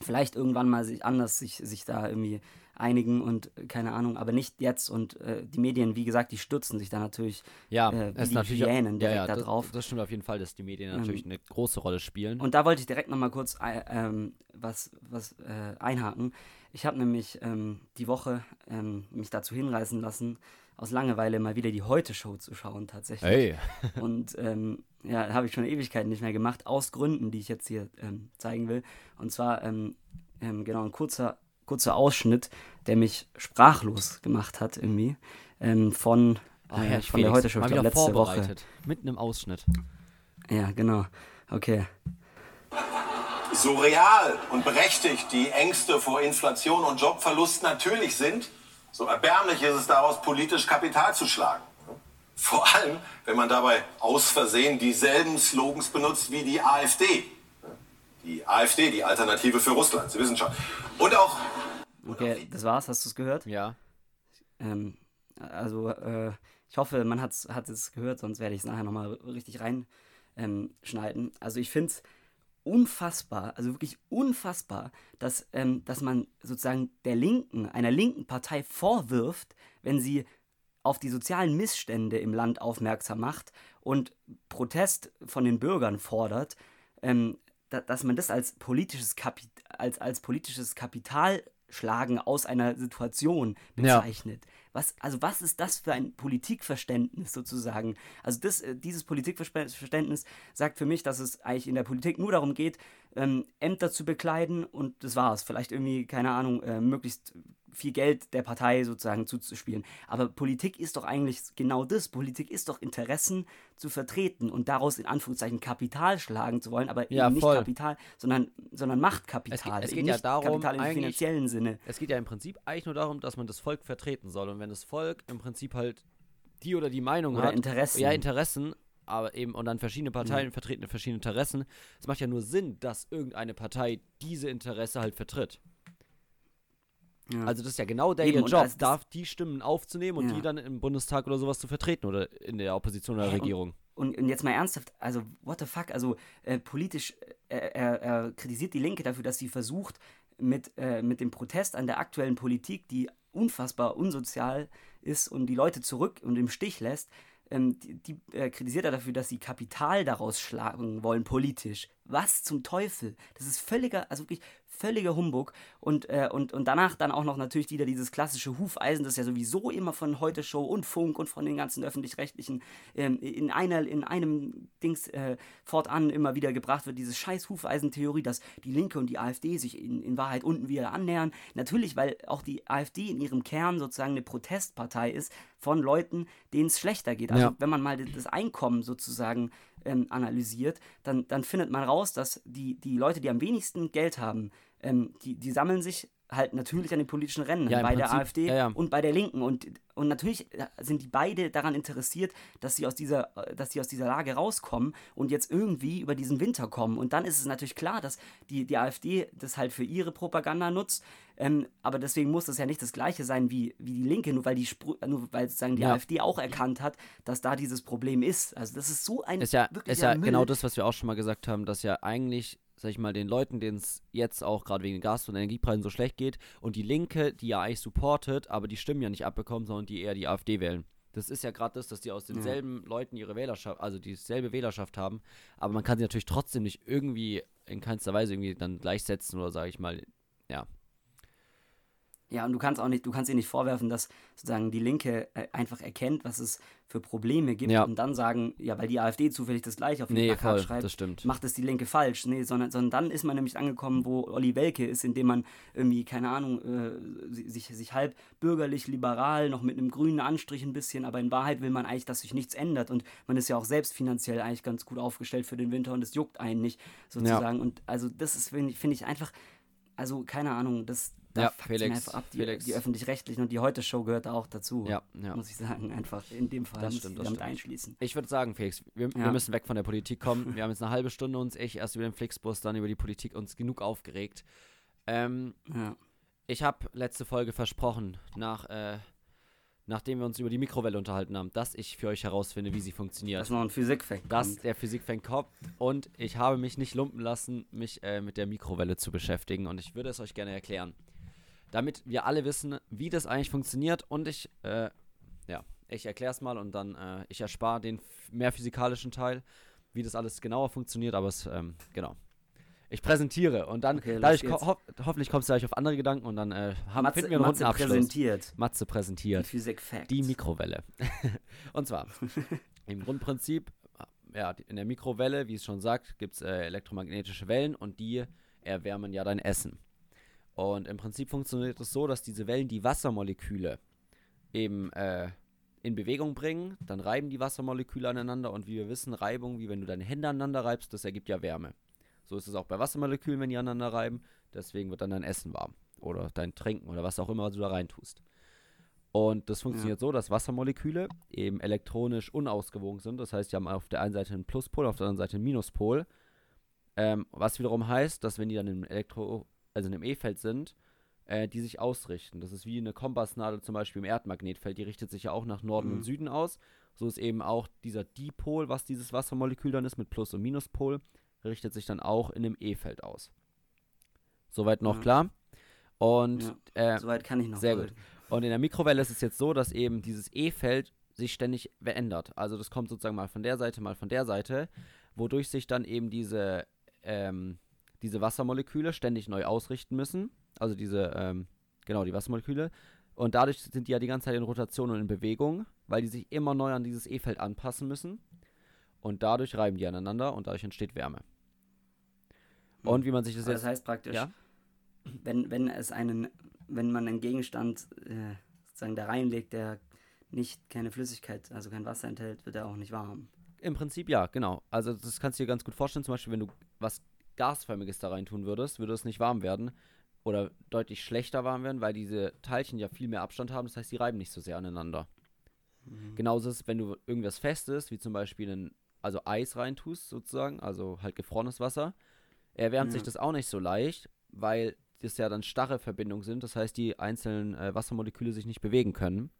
vielleicht irgendwann mal sich anders sich, sich da irgendwie einigen und äh, keine Ahnung, aber nicht jetzt. Und äh, die Medien, wie gesagt, die stürzen sich da natürlich Ja, äh, es wie natürlich Hyänen ja, direkt ja, da das, drauf. das stimmt auf jeden Fall, dass die Medien natürlich Ähm, eine große Rolle spielen. Und da wollte ich direkt nochmal kurz äh, ähm, was, was äh, einhaken. Ich habe nämlich ähm, die Woche ähm, mich dazu hinreißen lassen, aus Langeweile mal wieder die Heute-Show zu schauen tatsächlich. hey, Und ähm, ja, habe ich schon Ewigkeiten nicht mehr gemacht, aus Gründen, die ich jetzt hier ähm, zeigen will. Und zwar, ähm, ähm, genau, ein kurzer, kurzer Ausschnitt, der mich sprachlos gemacht hat irgendwie, ähm, von, oh, äh, von der Felix, Heute-Show, mal ich glaube, letzte Woche. vorbereitet. Mitten im Ausschnitt. Ja, genau. Okay. So real und berechtigt die Ängste vor Inflation und Jobverlust natürlich sind, so erbärmlich ist es daraus, politisch Kapital zu schlagen. Vor allem, wenn man dabei aus Versehen dieselben Slogans benutzt wie die AfD. Die AfD, die Alternative für Russland, Sie wissen schon. Und auch Okay, das war's, hast du es gehört? Ja. Ähm, also, äh, ich hoffe, man hat's, hat es gehört, sonst werde ich es nachher nochmal richtig reinschneiden. Ähm, schneiden. also, ich finde es unfassbar, also wirklich unfassbar, dass, ähm, dass man sozusagen der Linken, einer linken Partei vorwirft, wenn sie auf die sozialen Missstände im Land aufmerksam macht und Protest von den Bürgern fordert, ähm, dass man das als politisches, Kapi als, als politisches Kapitalschlagen aus einer Situation Ja. bezeichnet. Was, also was ist das für ein Politikverständnis sozusagen? Also das, äh, dieses Politikverständnis sagt für mich, dass es eigentlich in der Politik nur darum geht, ähm, Ämter zu bekleiden und das war's. Vielleicht irgendwie, keine Ahnung, äh, möglichst viel Geld der Partei sozusagen zuzuspielen. Aber Politik ist doch eigentlich genau das. Politik ist doch Interessen zu vertreten und daraus in Anführungszeichen Kapital schlagen zu wollen, aber Ja, eben nicht voll. Kapital, sondern, sondern Machtkapital. Es geht- es geht ja darum, Kapital im finanziellen Sinne. Es geht ja im Prinzip eigentlich nur darum, dass man das Volk vertreten soll. Und wenn das Volk im Prinzip halt die oder die Meinung Oder hat. Interessen. Ja, Interessen, aber eben, und dann verschiedene Parteien vertreten verschiedene Interessen. Es macht ja nur Sinn, dass irgendeine Partei diese Interesse halt vertritt. Ja. Also das ist ja genau der Eben, ihr Job, als darf die Stimmen aufzunehmen und Ja. die dann im Bundestag oder sowas zu vertreten oder in der Opposition oder und- Regierung. Und, und jetzt mal ernsthaft, also what the fuck, also äh, politisch, äh, er, er kritisiert die Linke dafür, dass sie versucht, mit, äh, mit dem Protest an der aktuellen Politik, die unfassbar unsozial ist und die Leute zurück und im Stich lässt, ähm, die, die äh, kritisiert er dafür, dass sie Kapital daraus schlagen wollen, politisch. Was zum Teufel? Das ist völliger, also wirklich völliger Humbug. Und, äh, und, und danach dann auch noch natürlich wieder dieses klassische Hufeisen, das ja sowieso immer von Heute Show und Funk und von den ganzen öffentlich-rechtlichen ähm, in, einer, in einem Dings äh, fortan immer wieder gebracht wird, diese scheiß Hufeisentheorie, dass die Linke und die AfD sich in, in Wahrheit unten wieder annähern. Natürlich, weil auch die AfD in ihrem Kern sozusagen eine Protestpartei ist von Leuten, denen es schlechter geht. Also Ja. wenn man mal das Einkommen sozusagen ähm, analysiert, dann, dann findet man raus, dass die, die Leute, die am wenigsten Geld haben, ähm, die, die sammeln sich halt natürlich an den politischen Rennen, Ja, bei der Prinzip, AfD ja, ja. und bei der Linken. Und, und natürlich äh, sind die beide daran interessiert, dass sie, aus dieser, äh, dass sie aus dieser Lage rauskommen und jetzt irgendwie über diesen Winter kommen. Und dann ist es natürlich klar, dass die, die AfD das halt für ihre Propaganda nutzt. Ähm, aber deswegen muss das ja nicht das Gleiche sein wie, wie die Linke, nur weil die Spru- nur weil sozusagen die. AfD auch erkannt hat, dass da dieses Problem ist. Also das ist so ein Ist ja, ist ja Müll. genau das, was wir auch schon mal gesagt haben, dass ja eigentlich, sag ich mal, den Leuten, denen es jetzt auch gerade wegen den Gas- und Energiepreisen so schlecht geht und die Linke, die ja eigentlich supportet, aber die Stimmen ja nicht abbekommen, sondern die eher die AfD wählen. Das ist ja gerade das, dass die aus denselben Leuten ihre Wählerschaft, also dieselbe Wählerschaft haben, aber man kann sie natürlich trotzdem nicht irgendwie in keinster Weise irgendwie dann gleichsetzen oder sage ich mal, ja. Ja, und du kannst auch nicht, du kannst ihr nicht vorwerfen, dass sozusagen die Linke äh, einfach erkennt, was es für Probleme gibt Ja. und dann sagen, ja, weil die AfD zufällig das gleiche auf Nee, den Plakat voll, schreibt, das stimmt. macht es die Linke falsch. Nee, sondern, sondern dann ist man nämlich angekommen, wo Olli Welke ist, indem man irgendwie, keine Ahnung, äh, si- sich, sich halb bürgerlich, liberal, noch mit einem grünen Anstrich ein bisschen, aber in Wahrheit will man eigentlich, dass sich nichts ändert und man ist ja auch selbst finanziell eigentlich ganz gut aufgestellt für den Winter und es juckt einen nicht, sozusagen. Und also das ist, finde ich, finde ich einfach, also keine Ahnung, das da Ja, Felix, ab. Die, Felix. die öffentlich-rechtlichen und die Heute-Show gehört da auch dazu. Ja, ja. Muss ich sagen, einfach in dem Fall Das stimmt, das damit stimmt. einschließen. Ich würde sagen, Felix, wir, wir Ja. müssen weg von der Politik kommen. Wir haben jetzt eine halbe Stunde uns echt erst über den Flixbus, dann über die Politik uns genug aufgeregt. Ähm, Ja. ich habe letzte Folge versprochen, nach, äh, nachdem wir uns über die Mikrowelle unterhalten haben, dass ich für euch herausfinde, wie sie funktioniert. Das ist noch ein Physikfact. dass kommt. der Physikfan kommt und ich habe mich nicht lumpen lassen, mich äh, mit der Mikrowelle zu beschäftigen und ich würde es euch gerne erklären. Damit wir alle wissen, wie das eigentlich funktioniert und ich, äh, ja, ich erkläre es mal und dann, äh, ich erspare den mehr physikalischen Teil, wie das alles genauer funktioniert, aber es, ähm, genau. Ich präsentiere und dann, Okay, dadurch ko ho hoffentlich kommst du gleich auf andere Gedanken und dann äh, haben, Matze, finden wir einen runden Matze Abschluss. präsentiert. Matze Die präsentiert. Physik-Facts. Die Mikrowelle. und zwar, im Grundprinzip, ja, in der Mikrowelle, wie es schon sagt, gibt es äh, elektromagnetische Wellen und die erwärmen ja dein Essen. Und im Prinzip funktioniert es so, dass diese Wellen die Wassermoleküle eben äh, in Bewegung bringen, dann reiben die Wassermoleküle aneinander und wie wir wissen, Reibung, wie wenn du deine Hände aneinander reibst, das ergibt ja Wärme. So ist es auch bei Wassermolekülen, wenn die aneinander reiben, deswegen wird dann dein Essen warm oder dein Trinken oder was auch immer du da reintust. Und das funktioniert so, dass Wassermoleküle eben elektronisch unausgewogen sind. Das heißt, die haben auf der einen Seite einen Pluspol, auf der anderen Seite einen Minuspol. Ähm, was wiederum heißt, dass wenn die dann im Elektro, also in einem E-Feld sind, äh, die sich ausrichten. Das ist wie eine Kompassnadel zum Beispiel im Erdmagnetfeld. Die richtet sich ja auch nach Norden Mhm. und Süden aus. So ist eben auch dieser Dipol, was dieses Wassermolekül dann ist, mit Plus- und Minuspol, richtet sich dann auch in einem E-Feld aus. Soweit noch Ja. klar? Und äh, Soweit kann ich noch. sehr folgen. und in der Mikrowelle ist es jetzt so, dass eben dieses E-Feld sich ständig verändert. Also das kommt sozusagen mal von der Seite, mal von der Seite, wodurch sich dann eben diese, ähm, diese Wassermoleküle ständig neu ausrichten müssen. Also diese, ähm, genau, die Wassermoleküle. Und dadurch sind die ja die ganze Zeit in Rotation und in Bewegung, weil die sich immer neu an dieses E-Feld anpassen müssen. Und dadurch reiben die aneinander und dadurch entsteht Wärme. Und wie man sich das jetzt. das heißt praktisch, ja? wenn, wenn es einen, wenn man einen Gegenstand äh, sozusagen da reinlegt, der nicht keine Flüssigkeit, also kein Wasser enthält, wird er auch nicht warm. Im Prinzip ja, genau. Also das kannst du dir ganz gut vorstellen. Zum Beispiel, wenn du was Gasförmiges da rein tun würdest, würde es nicht warm werden oder deutlich schlechter warm werden, weil diese Teilchen ja viel mehr Abstand haben. Das heißt, die reiben nicht so sehr aneinander. Genauso ist es, wenn du irgendwas Festes, wie zum Beispiel ein, also Eis reintust sozusagen, also halt gefrorenes Wasser, erwärmt sich Ja. das auch nicht so leicht, weil das ja dann starre Verbindungen sind. Das heißt, die einzelnen äh, Wassermoleküle sich nicht bewegen können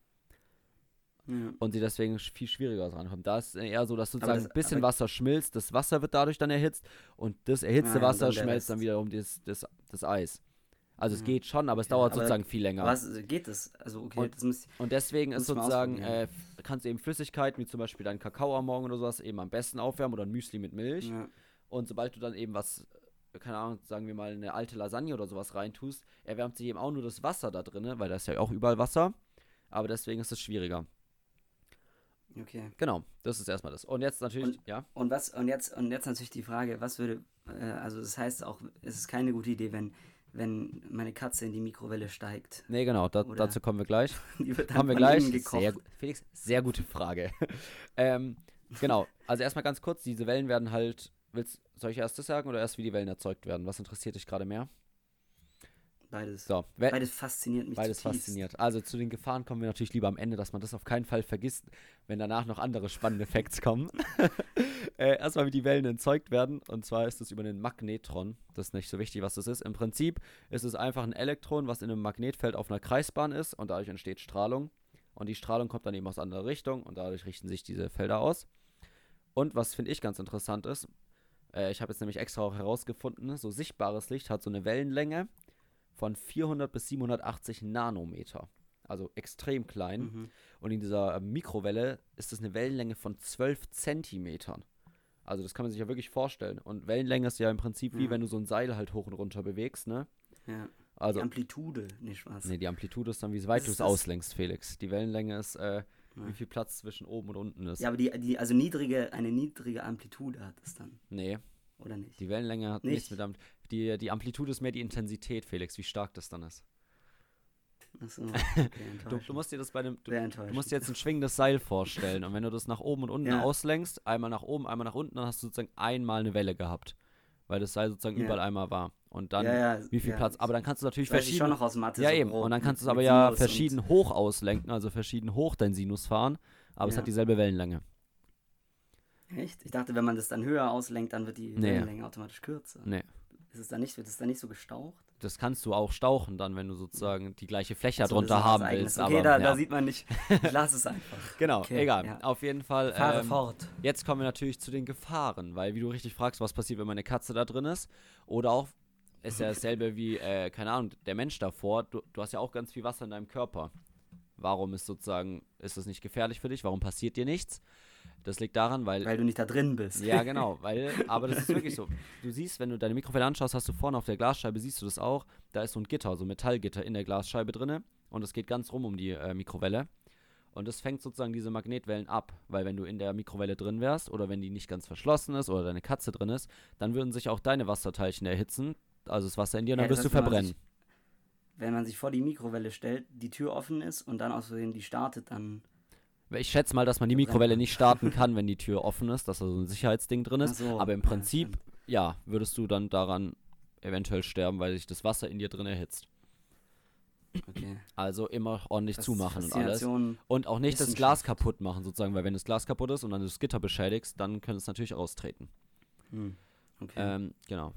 Ja. und sie deswegen viel schwieriger rankommen. Da ist es eher so, dass sozusagen das- ein bisschen Wasser schmilzt, das Wasser wird dadurch dann erhitzt und das erhitzte ja, Wasser dann schmelzt dann wiederum das, das, das Eis. Also es Ja. geht schon, aber es Ja, dauert aber sozusagen viel länger. Was geht das? Also okay, Und- muss Und deswegen ist sozusagen, äh, kannst du eben Flüssigkeiten, wie zum Beispiel deinen Kakao am Morgen oder sowas, eben am besten aufwärmen oder ein Müsli mit Milch. Und sobald du dann eben was, keine Ahnung, sagen wir mal eine alte Lasagne oder sowas reintust, erwärmt sich eben auch nur das Wasser da drin, weil da ist ja auch überall Wasser. Aber deswegen ist es schwieriger. Okay. Genau, das ist erstmal das. Und jetzt natürlich, ja. Und was und jetzt und jetzt natürlich die Frage, was würde äh, also das heißt auch, es ist keine gute Idee, wenn wenn meine Katze in die Mikrowelle steigt. Nee, genau, da, dazu kommen wir gleich. Die wird dann Haben wir gleich. Sehr, Felix, sehr gute Frage. ähm, genau, also erstmal ganz kurz, diese Wellen werden halt, willst, soll ich erst das sagen oder erst wie die Wellen erzeugt werden? Was interessiert dich gerade mehr? Beides. So, we- Beides fasziniert mich Beides zutiefst. fasziniert. Also zu den Gefahren kommen wir natürlich lieber am Ende, dass man das auf keinen Fall vergisst, wenn danach noch andere spannende Facts kommen. äh, erstmal, wie die Wellen erzeugt werden. Und zwar ist es über einen Magnetron. Das ist nicht so wichtig, was das ist. Im Prinzip ist es einfach ein Elektron, was in einem Magnetfeld auf einer Kreisbahn ist und dadurch entsteht Strahlung. Und die Strahlung kommt dann eben aus anderer Richtung und dadurch richten sich diese Felder aus. Und was finde ich ganz interessant ist, äh, ich habe jetzt nämlich extra auch herausgefunden, so sichtbares Licht hat so eine Wellenlänge von 400 bis 780 Nanometer. Also extrem klein. Mhm. Und in dieser äh, Mikrowelle ist es eine Wellenlänge von 12 Zentimetern. Also das kann man sich ja wirklich vorstellen. Und Wellenlänge ist ja im Prinzip wie Ja. wenn du so ein Seil halt hoch und runter bewegst, ne? Ja. Also, die Amplitude, nicht Spaß. nee, die Amplitude ist dann, wie weit Was du es auslenkst, Felix. Die Wellenlänge ist, äh, Ja. wie viel Platz zwischen oben und unten ist. Ja, aber die, die also niedrige, eine niedrige Amplitude hat es dann, Nee, oder nicht? die Wellenlänge hat Nicht? nichts mit Am die, die Amplitude ist mehr die Intensität, Felix, wie stark das dann ist. Achso, okay, Du, du musst dir das bei einem, du, Du musst dir jetzt ein schwingendes Seil vorstellen und wenn du das nach oben und unten Ja. auslenkst, einmal nach oben, einmal nach unten, dann hast du sozusagen einmal eine Welle gehabt. Weil das Seil sozusagen Ja. überall einmal war. Und dann, Ja, ja, wie viel ja. Platz? Aber dann kannst du natürlich verschieden. schon noch aus Mathe. Ja, so eben. Und dann kannst du es aber ja Sinus verschieden hoch auslenken, also verschieden hoch dein Sinus fahren. Aber es hat dieselbe Wellenlänge. Echt? Ich dachte, wenn man das dann höher auslenkt, dann wird die Nee. Wellenlänge automatisch kürzer. Nee. Ist es da nicht, wird es da nicht so gestaucht? Das kannst du auch stauchen dann, wenn du sozusagen die gleiche Fläche Ach so, drunter haben willst. Okay, aber, da, ja. da sieht man nicht. Ich lasse es einfach. Genau, Okay, egal. ja. Auf jeden Fall. Fahre ähm, fort. Jetzt kommen wir natürlich zu den Gefahren, weil wie du richtig fragst, was passiert, wenn meine Katze da drin ist. Oder auch, ist ja dasselbe wie, äh, keine Ahnung, der Mensch davor. Du, du hast ja auch ganz viel Wasser in deinem Körper. Warum ist sozusagen, ist das nicht gefährlich für dich? Warum passiert dir nichts? Das liegt daran, weil. Weil du nicht da drin bist. ja, genau, weil, aber das ist wirklich so. Du siehst, wenn du deine Mikrowelle anschaust, hast du vorne auf der Glasscheibe, siehst du das auch, da ist so ein Gitter, so ein Metallgitter in der Glasscheibe drinne und es geht ganz rum um die äh, Mikrowelle. Und das fängt sozusagen diese Magnetwellen ab, weil wenn du in der Mikrowelle drin wärst oder wenn die nicht ganz verschlossen ist oder deine Katze drin ist, dann würden sich auch deine Wasserteilchen erhitzen, also das Wasser in dir, und Ja, dann wirst du verbrennen. sich- Wenn man sich vor die Mikrowelle stellt, die Tür offen ist und dann aus Versehen die startet, dann. Ich schätze mal, dass man die Mikrowelle nicht starten kann, wenn die Tür offen ist, dass da so ein Sicherheitsding drin ist. So, Aber im Prinzip, ja, würdest du dann daran eventuell sterben, weil sich das Wasser in dir drin erhitzt. Okay. Also immer ordentlich Das zumachen und alles. Und auch nicht das. Glas kaputt machen, sozusagen, weil wenn das Glas kaputt ist und dann das Gitter beschädigst, dann könnte es natürlich austreten. Hm. Okay. Ähm, genau.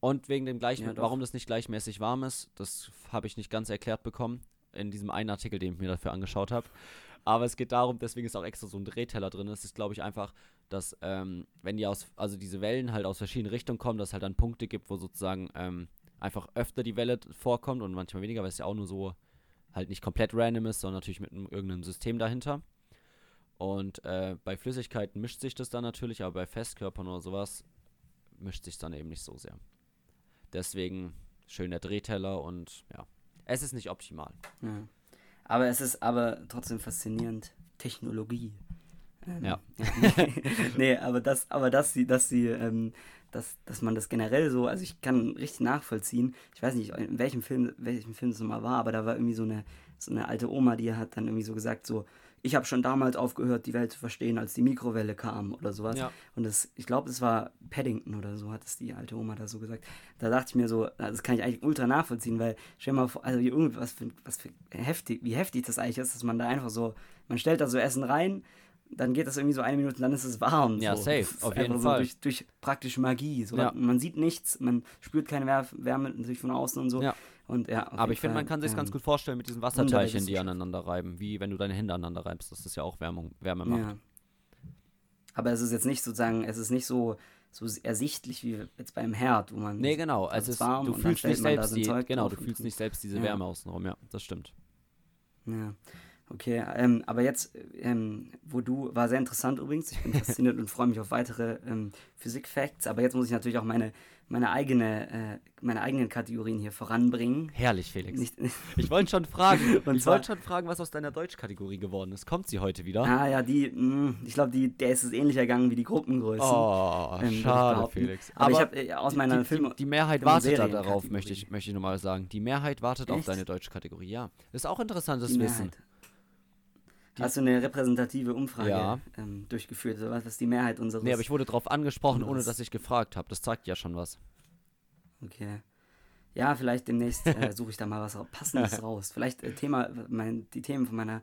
Und wegen dem gleichen, Ja, warum das nicht gleichmäßig warm ist, das habe ich nicht ganz erklärt bekommen in diesem einen Artikel, den ich mir dafür angeschaut habe. Aber es geht darum, deswegen ist auch extra so ein Drehteller drin. Es ist, glaube ich, einfach, dass ähm, wenn die aus, also diese Wellen halt aus verschiedenen Richtungen kommen, dass es halt dann Punkte gibt, wo sozusagen ähm, einfach öfter die Welle vorkommt und manchmal weniger, weil es ja auch nur so halt nicht komplett random ist, sondern natürlich mit einem, irgendeinem System dahinter. Und äh, bei Flüssigkeiten mischt sich das dann natürlich, aber bei Festkörpern oder sowas mischt sich dann eben nicht so sehr. Deswegen schön der Drehteller und ja, es ist nicht optimal. Ja. Aber es ist aber trotzdem faszinierend. Technologie. Ähm, Ja. nee, aber das, aber dass sie, dass sie, ähm, dass, dass man das generell so, also ich kann richtig nachvollziehen. Ich weiß nicht, in welchem Film, welchem Film es nochmal war, aber da war irgendwie so eine, so eine alte Oma, die hat dann irgendwie so gesagt, so, ich habe schon damals aufgehört, die Welt zu verstehen, als die Mikrowelle kam oder sowas. Ja. Und das, ich glaube, das war Paddington oder so, hat es die alte Oma da so gesagt. Da dachte ich mir so, das kann ich eigentlich ultra nachvollziehen, weil stell mal vor, also wie irgendwas für, was für heftig, wie heftig das eigentlich ist, dass man da einfach so, man stellt da so Essen rein, dann geht das irgendwie so eine Minute und dann ist es warm. Ja, so. safe, auf jeden einfach Fall. So durch, durch praktische Magie. So. Ja. Man sieht nichts, man spürt keine Wär Wärme natürlich von außen und so. Ja. Und ja, Aber ich finde, man kann sich ähm, ganz gut vorstellen mit diesen Wasserteilchen, die aneinander reiben, wie wenn du deine Hände aneinander reibst, dass das ja auch Wärmung, Wärme macht. Ja. Aber es ist jetzt nicht sozusagen, es ist nicht so, so ersichtlich wie jetzt beim Herd, wo man. Nee, genau. Also ist es, warm du fühlst nicht selbst die, genau, du fühlst nicht selbst diese. Wärme außenrum, ja, das stimmt. Ja, okay. Ähm, aber jetzt, ähm, wo du, war sehr interessant übrigens. Ich bin fasziniert und freue mich auf weitere ähm, Physik-Facts. Aber jetzt muss ich natürlich auch meine, meine, eigene, äh, meine eigenen Kategorien hier voranbringen. Herrlich, Felix. Nicht, ich wollte schon fragen, ich wollte schon fragen, was aus deiner Deutschkategorie geworden ist. Kommt sie heute wieder? ah ja, die, mh, ich glaube, die, der ist es ähnlich ergangen wie die Gruppengrößen. Oh, ähm, schade. Felix. Aber, ich habe äh, aus meiner die, Film. die, die Mehrheit Film- wartet da darauf, möchte ich, möchte ich nochmal sagen. Die Mehrheit wartet auf Echt? deine Deutschkategorie, ja. Ist auch interessantes die Wissen. Mehrheit. Hast du eine repräsentative Umfrage Ja. ähm, durchgeführt oder was? Die Mehrheit unseres? Nee, aber ich wurde darauf angesprochen, ohne dass ich gefragt habe. Das zeigt ja schon was. Okay. Ja, vielleicht demnächst äh, suche ich da mal was Passendes raus. Vielleicht äh, Thema, mein, die Themen von meiner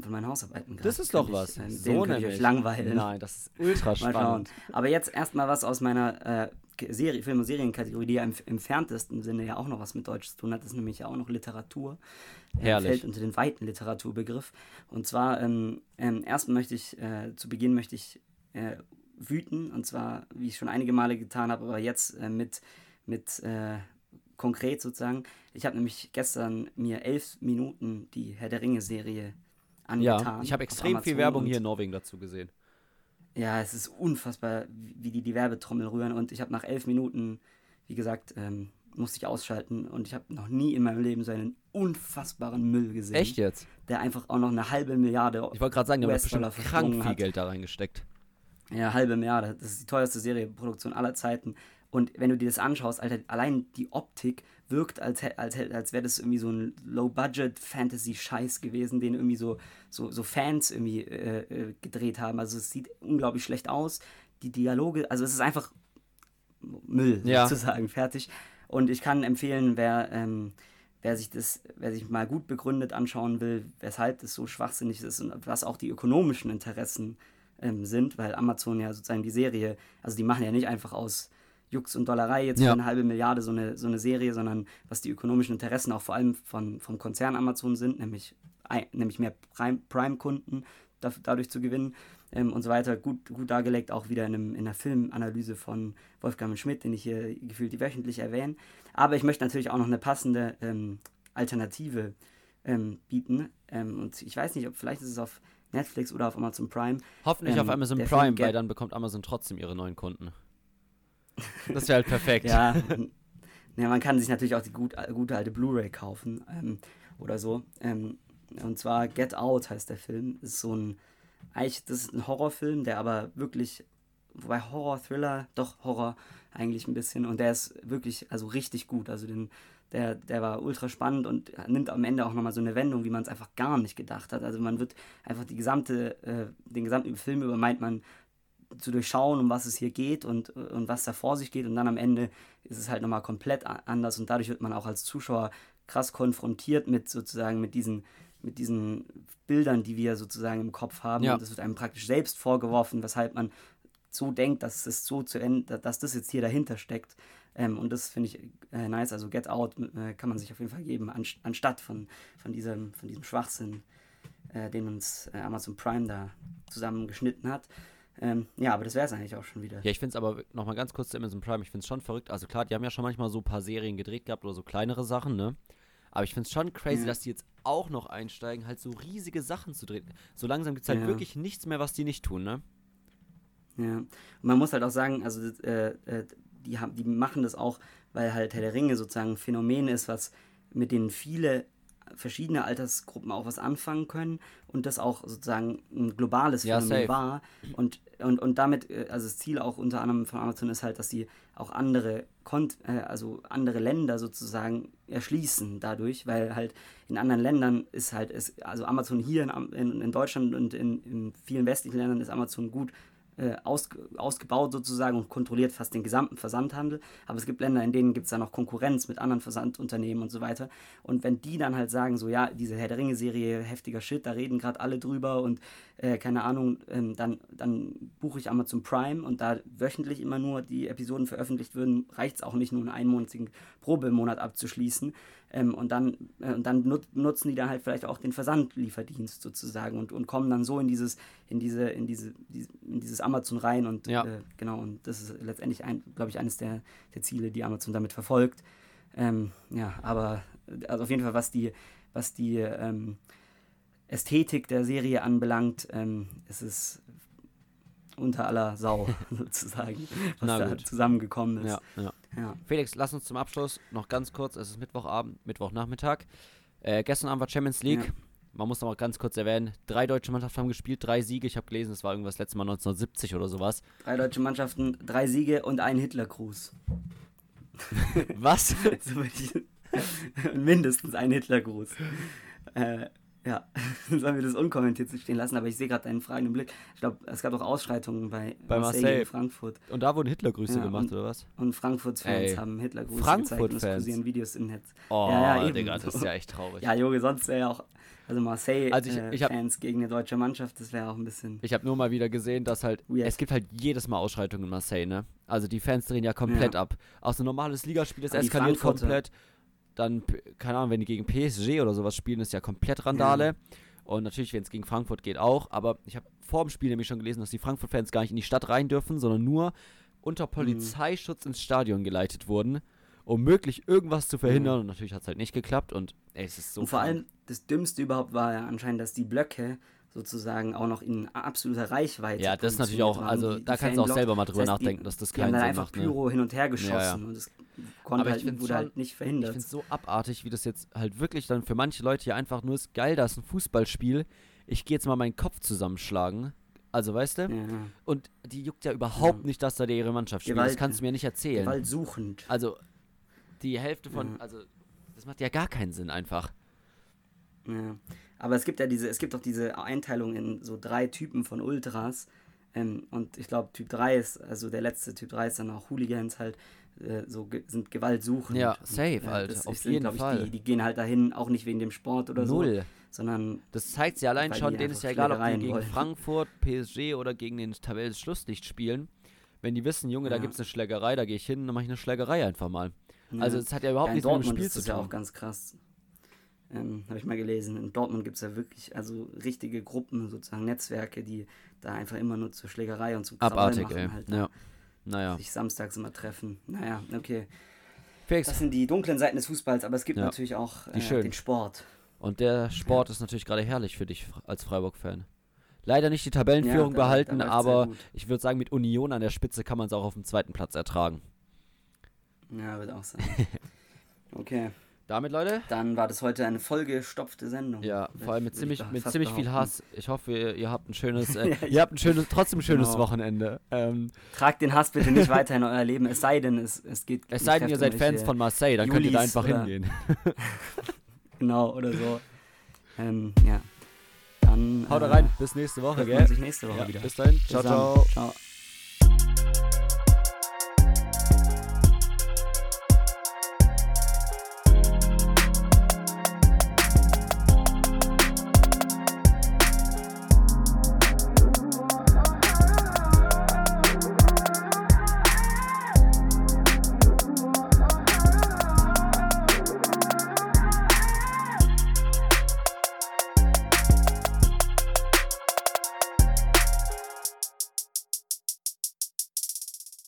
von meinen Hausarbeiten. Das ist doch was. Ich, äh, so ich nämlich. euch langweilen. Nein, das ist ultra Mal schauen. spannend. Aber jetzt erstmal was aus meiner äh, Serie, Film- und Serienkategorie, die ja im entferntesten Sinne ja auch noch was mit Deutsch zu tun hat. Das ist nämlich ja auch noch Literatur. Äh, Herrlich. Fällt unter den weiten Literaturbegriff. Und zwar, ähm, ähm, erst möchte ich, äh, zu Beginn möchte ich äh, wüten. Und zwar, wie ich schon einige Male getan habe, aber jetzt äh, mit, mit konkret sozusagen. Ich habe nämlich gestern mir elf Minuten die Herr der Ringe-Serie angetan. Ja, ich habe extrem viel Werbung hier in Norwegen dazu gesehen. ja, es ist unfassbar, wie die die Werbetrommel rühren. Und ich habe nach elf Minuten, wie gesagt, ähm, musste ich ausschalten. Und ich habe noch nie in meinem Leben so einen unfassbaren Müll gesehen. Echt jetzt? Der einfach auch noch eine halbe Milliarde Ich wollte gerade sagen, wird US-Dollar bestimmt krank viel hat. Geld da reingesteckt. Ja, halbe Milliarde. Das ist die teuerste Serienproduktion aller Zeiten. Und wenn du dir das anschaust, Alter, allein die Optik wirkt, als, als, als wäre das irgendwie so ein Low-Budget-Fantasy-Scheiß gewesen, den irgendwie so, so, so Fans irgendwie äh, äh, gedreht haben. Also es sieht unglaublich schlecht aus. Die Dialoge, also es ist einfach Müll, Ja. sozusagen, fertig. Und ich kann empfehlen, wer, ähm, wer sich das, wer sich mal gut begründet anschauen will, weshalb das so schwachsinnig ist und was auch die ökonomischen Interessen ähm, sind, weil Amazon ja sozusagen die Serie, also die machen ja nicht einfach aus Jux und Dollerei jetzt Ja. für eine halbe Milliarde so eine, so eine Serie, sondern was die ökonomischen Interessen auch vor allem von, vom Konzern Amazon sind, nämlich, ein- nämlich mehr Prime- Prime-Kunden da, dadurch zu gewinnen ähm, und so weiter. Gut, gut dargelegt, auch wieder in, einem, in einer Filmanalyse von Wolfgang Schmidt, den ich hier gefühlt wöchentlich erwähne. Aber ich möchte natürlich auch noch eine passende ähm, Alternative ähm, bieten. Ähm, und ich weiß nicht, ob vielleicht ist es auf Netflix oder auf Amazon Prime. Hoffentlich Ähm, auf Amazon Film Prime, weil dann bekommt Amazon trotzdem ihre neuen Kunden. Das wäre halt perfekt. Ja, ja, man kann sich natürlich auch die gut, gute alte Blu-ray kaufen ähm, oder so. Ähm, und zwar Get Out heißt der Film. Ist so ein, eigentlich, das ist ein Horrorfilm, der aber wirklich, wobei Horror, Thriller, doch Horror eigentlich ein bisschen. Und der ist wirklich, also richtig gut. Also den, der, der war ultra spannend und nimmt am Ende auch nochmal so eine Wendung, wie man es einfach gar nicht gedacht hat. Also man wird einfach die gesamte, äh, den gesamten Film über meint man zu durchschauen, um was es hier geht und, und was da vor sich geht. Und dann am Ende ist es halt nochmal komplett anders und dadurch wird man auch als Zuschauer krass konfrontiert mit sozusagen mit diesen, mit diesen Bildern, die wir sozusagen im Kopf haben. Ja. Und es wird einem praktisch selbst vorgeworfen, weshalb man so denkt, dass es so zu Ende, dass das jetzt hier dahinter steckt. Ähm, und das finde ich äh, nice. Also Get Out äh, kann man sich auf jeden Fall geben, anst anstatt von, von, diesem, von diesem Schwachsinn, äh, den uns äh, Amazon Prime da zusammengeschnitten hat. Ähm, ja, aber das wäre es eigentlich auch schon wieder. Ja, ich finde es aber nochmal ganz kurz zu Amazon Prime, ich finde es schon verrückt. Also klar, die haben ja schon manchmal so ein paar Serien gedreht gehabt oder so kleinere Sachen, ne? Aber ich finde es schon crazy, Ja. dass die jetzt auch noch einsteigen, halt so riesige Sachen zu drehen. So langsam gibt es halt Ja. wirklich nichts mehr, was die nicht tun, ne? Ja. Und man muss halt auch sagen, also äh, äh, die, haben, die machen das auch, weil halt Herr der Ringe sozusagen ein Phänomen ist, was mit denen viele verschiedene Altersgruppen auch was anfangen können und das auch sozusagen ein globales Ja, Phänomen safe. war. Und, und, und damit, äh, also das Ziel auch unter anderem von Amazon ist halt, dass sie auch andere Kont äh, also andere Länder sozusagen erschließen dadurch, weil halt in anderen Ländern ist halt, ist, also Amazon hier in, in, in Deutschland und in, in vielen westlichen Ländern ist Amazon gut äh, aus, ausgebaut sozusagen und kontrolliert fast den gesamten Versandhandel. Aber es gibt Länder, in denen gibt es dann noch Konkurrenz mit anderen Versandunternehmen und so weiter. Und wenn die dann halt sagen, so ja, diese Herr der Ringe-Serie, heftiger Shit, da reden gerade alle drüber und äh, keine Ahnung, ähm, dann, dann buche ich Amazon Prime und da wöchentlich immer nur die Episoden veröffentlicht würden, reicht es auch nicht nur einen einmonatigen Probemonat abzuschließen. Ähm, und dann, äh, und dann nut nutzen die dann halt vielleicht auch den Versandlieferdienst sozusagen und, und kommen dann so in dieses, in diese, in diese, in dieses Amazon rein und Ja. äh, genau, und das ist letztendlich ein, glaube ich, eines der, der Ziele, die Amazon damit verfolgt. Ähm, ja, aber äh, also auf jeden Fall, was die, was die ähm, Ästhetik der Serie anbelangt, ähm, ist es unter aller Sau sozusagen, was Na da gut. zusammengekommen ist. Ja, ja. Ja. Felix, lass uns zum Abschluss noch ganz kurz, es ist Mittwochabend, Mittwochnachmittag. Äh, gestern Abend war Champions League. Ja. Man muss noch mal ganz kurz erwähnen, drei deutsche Mannschaften haben gespielt, drei Siege. Ich habe gelesen, das war irgendwas letztes Mal 1970 oder sowas. Drei deutsche Mannschaften, drei Siege und ein Hitlergruß. Was? Mindestens ein Hitlergruß. Äh, ja, sollen wir das unkommentiert stehen lassen, aber ich sehe gerade deinen fragenden Blick. Ich glaube, es gab auch Ausschreitungen bei, Bei Marseille, Marseille. in Frankfurt. Und da wurden Hitlergrüße Ja, gemacht, und- oder was? Und Frankfurts Fans Ey, haben Hitlergruß Frankfurt-Fans? gezeigt und es kursieren Videos im Netz. Oh, Ja, ja. Digga, das ist ja echt traurig. Ja, Junge, sonst wäre ja auch, also Marseille Also ich- äh, Fans gegen eine deutsche Mannschaft, das wäre auch ein bisschen. Ich habe nur mal wieder gesehen, dass halt, Weird. es gibt halt jedes Mal Ausschreitungen in Marseille, ne? Also die Fans drehen ja komplett Ja. ab. Auch so ein normales Ligaspiel, das eskaliert komplett. Dann, keine Ahnung, wenn die gegen PSG oder sowas spielen, ist ja komplett Randale. Und natürlich, wenn es gegen Frankfurt geht, auch. Aber ich habe vor dem Spiel nämlich schon gelesen, dass die Frankfurt-Fans gar nicht in die Stadt rein dürfen, sondern nur unter Polizeischutz ins Stadion geleitet wurden, um möglich irgendwas zu verhindern. Und natürlich hat es halt nicht geklappt. Und ey, es ist so und vor krank. allem, das Dümmste überhaupt war ja anscheinend, dass die Blöcke sozusagen auch noch in absoluter Reichweite. Ja, das ist natürlich auch- also die- da die kannst du auch selber mal drüber heißt, nachdenken, die, dass das die haben keinen dann Sinn einfach macht, ne? Pyro hin und her geschossen Ja, ja. und das konnte Aber ich halt, find's wurde schon- halt nicht Ich verhindert. finde es so abartig, wie das jetzt halt wirklich dann für manche Leute hier einfach nur ist, geil, da ist ein Fußballspiel, ich gehe jetzt mal meinen Kopf zusammenschlagen. Also, weißt du? ja. Und die juckt ja überhaupt Ja. nicht, dass da der ihre Mannschaft spielt. Das Gewalt- kannst du mir nicht erzählen. Gewalt suchend. Also, die Hälfte von, Ja. also, das macht ja gar keinen Sinn einfach. Ja. Aber es gibt ja diese, es gibt auch diese Einteilung in so drei Typen von Ultras. Ähm, und ich glaube, Typ 3 ist, also der letzte Typ 3 ist dann auch Hooligans halt, äh, so ge sind gewaltsuchend. Ja, Und, safe, Alter, das auf sind, jeden ich, Fall. Die, die gehen halt dahin, auch nicht wegen dem Sport oder Null. so, sondern Das zeigt sie allein schon, denen ist ja egal, ob die gegen wollen. Frankfurt, PSG oder gegen den Tabellenschlusslicht spielen. wenn die wissen, Junge, da Ja. gibt es eine Schlägerei, da gehe ich hin, dann mache ich eine Schlägerei einfach mal. Also Ja. es hat ja überhaupt Ja, nichts mit dem Spiel ist zu das ja auch tun. ganz krass. Ähm, Habe ich mal gelesen. In Dortmund gibt es ja wirklich, also richtige Gruppen, sozusagen Netzwerke, die da einfach immer nur zur Schlägerei und zum Krawall Abartig, machen, ey. halt, ja. Naja. sich samstags immer treffen. Naja, okay. Felix, Das sind die dunklen Seiten des Fußballs, aber es gibt Ja. natürlich auch äh, den Sport. und der Sport ist natürlich gerade herrlich für dich als Freiburg-Fan. Leider nicht die Tabellenführung Ja, da- da behalten, sehr aber ich würde sagen, mit Union an der Spitze kann man es auch auf dem zweiten Platz ertragen. Ja, wird auch sein. Okay, Damit, Leute, dann war das heute eine vollgestopfte Sendung. ja, vor allem mit ziemlich, ich mit ziemlich viel. Hass. Ich hoffe, ihr, ihr habt ein schönes, äh, Ja, ihr habt ein schönes, trotzdem ein schönes Genau. Wochenende. Ähm, Tragt den Hass bitte nicht weiter in euer Leben, es sei denn, es, es geht. es sei denn, ihr seid Fans von Marseille, dann könnt ihr da Julis einfach oder- hingehen. Genau, oder so. Ähm, ja. Dann. Haut äh, rein, bis nächste Woche, gell? sich nächste Woche Ja, wieder. bis dahin, ciao, Bis dann. ciao. Ciao.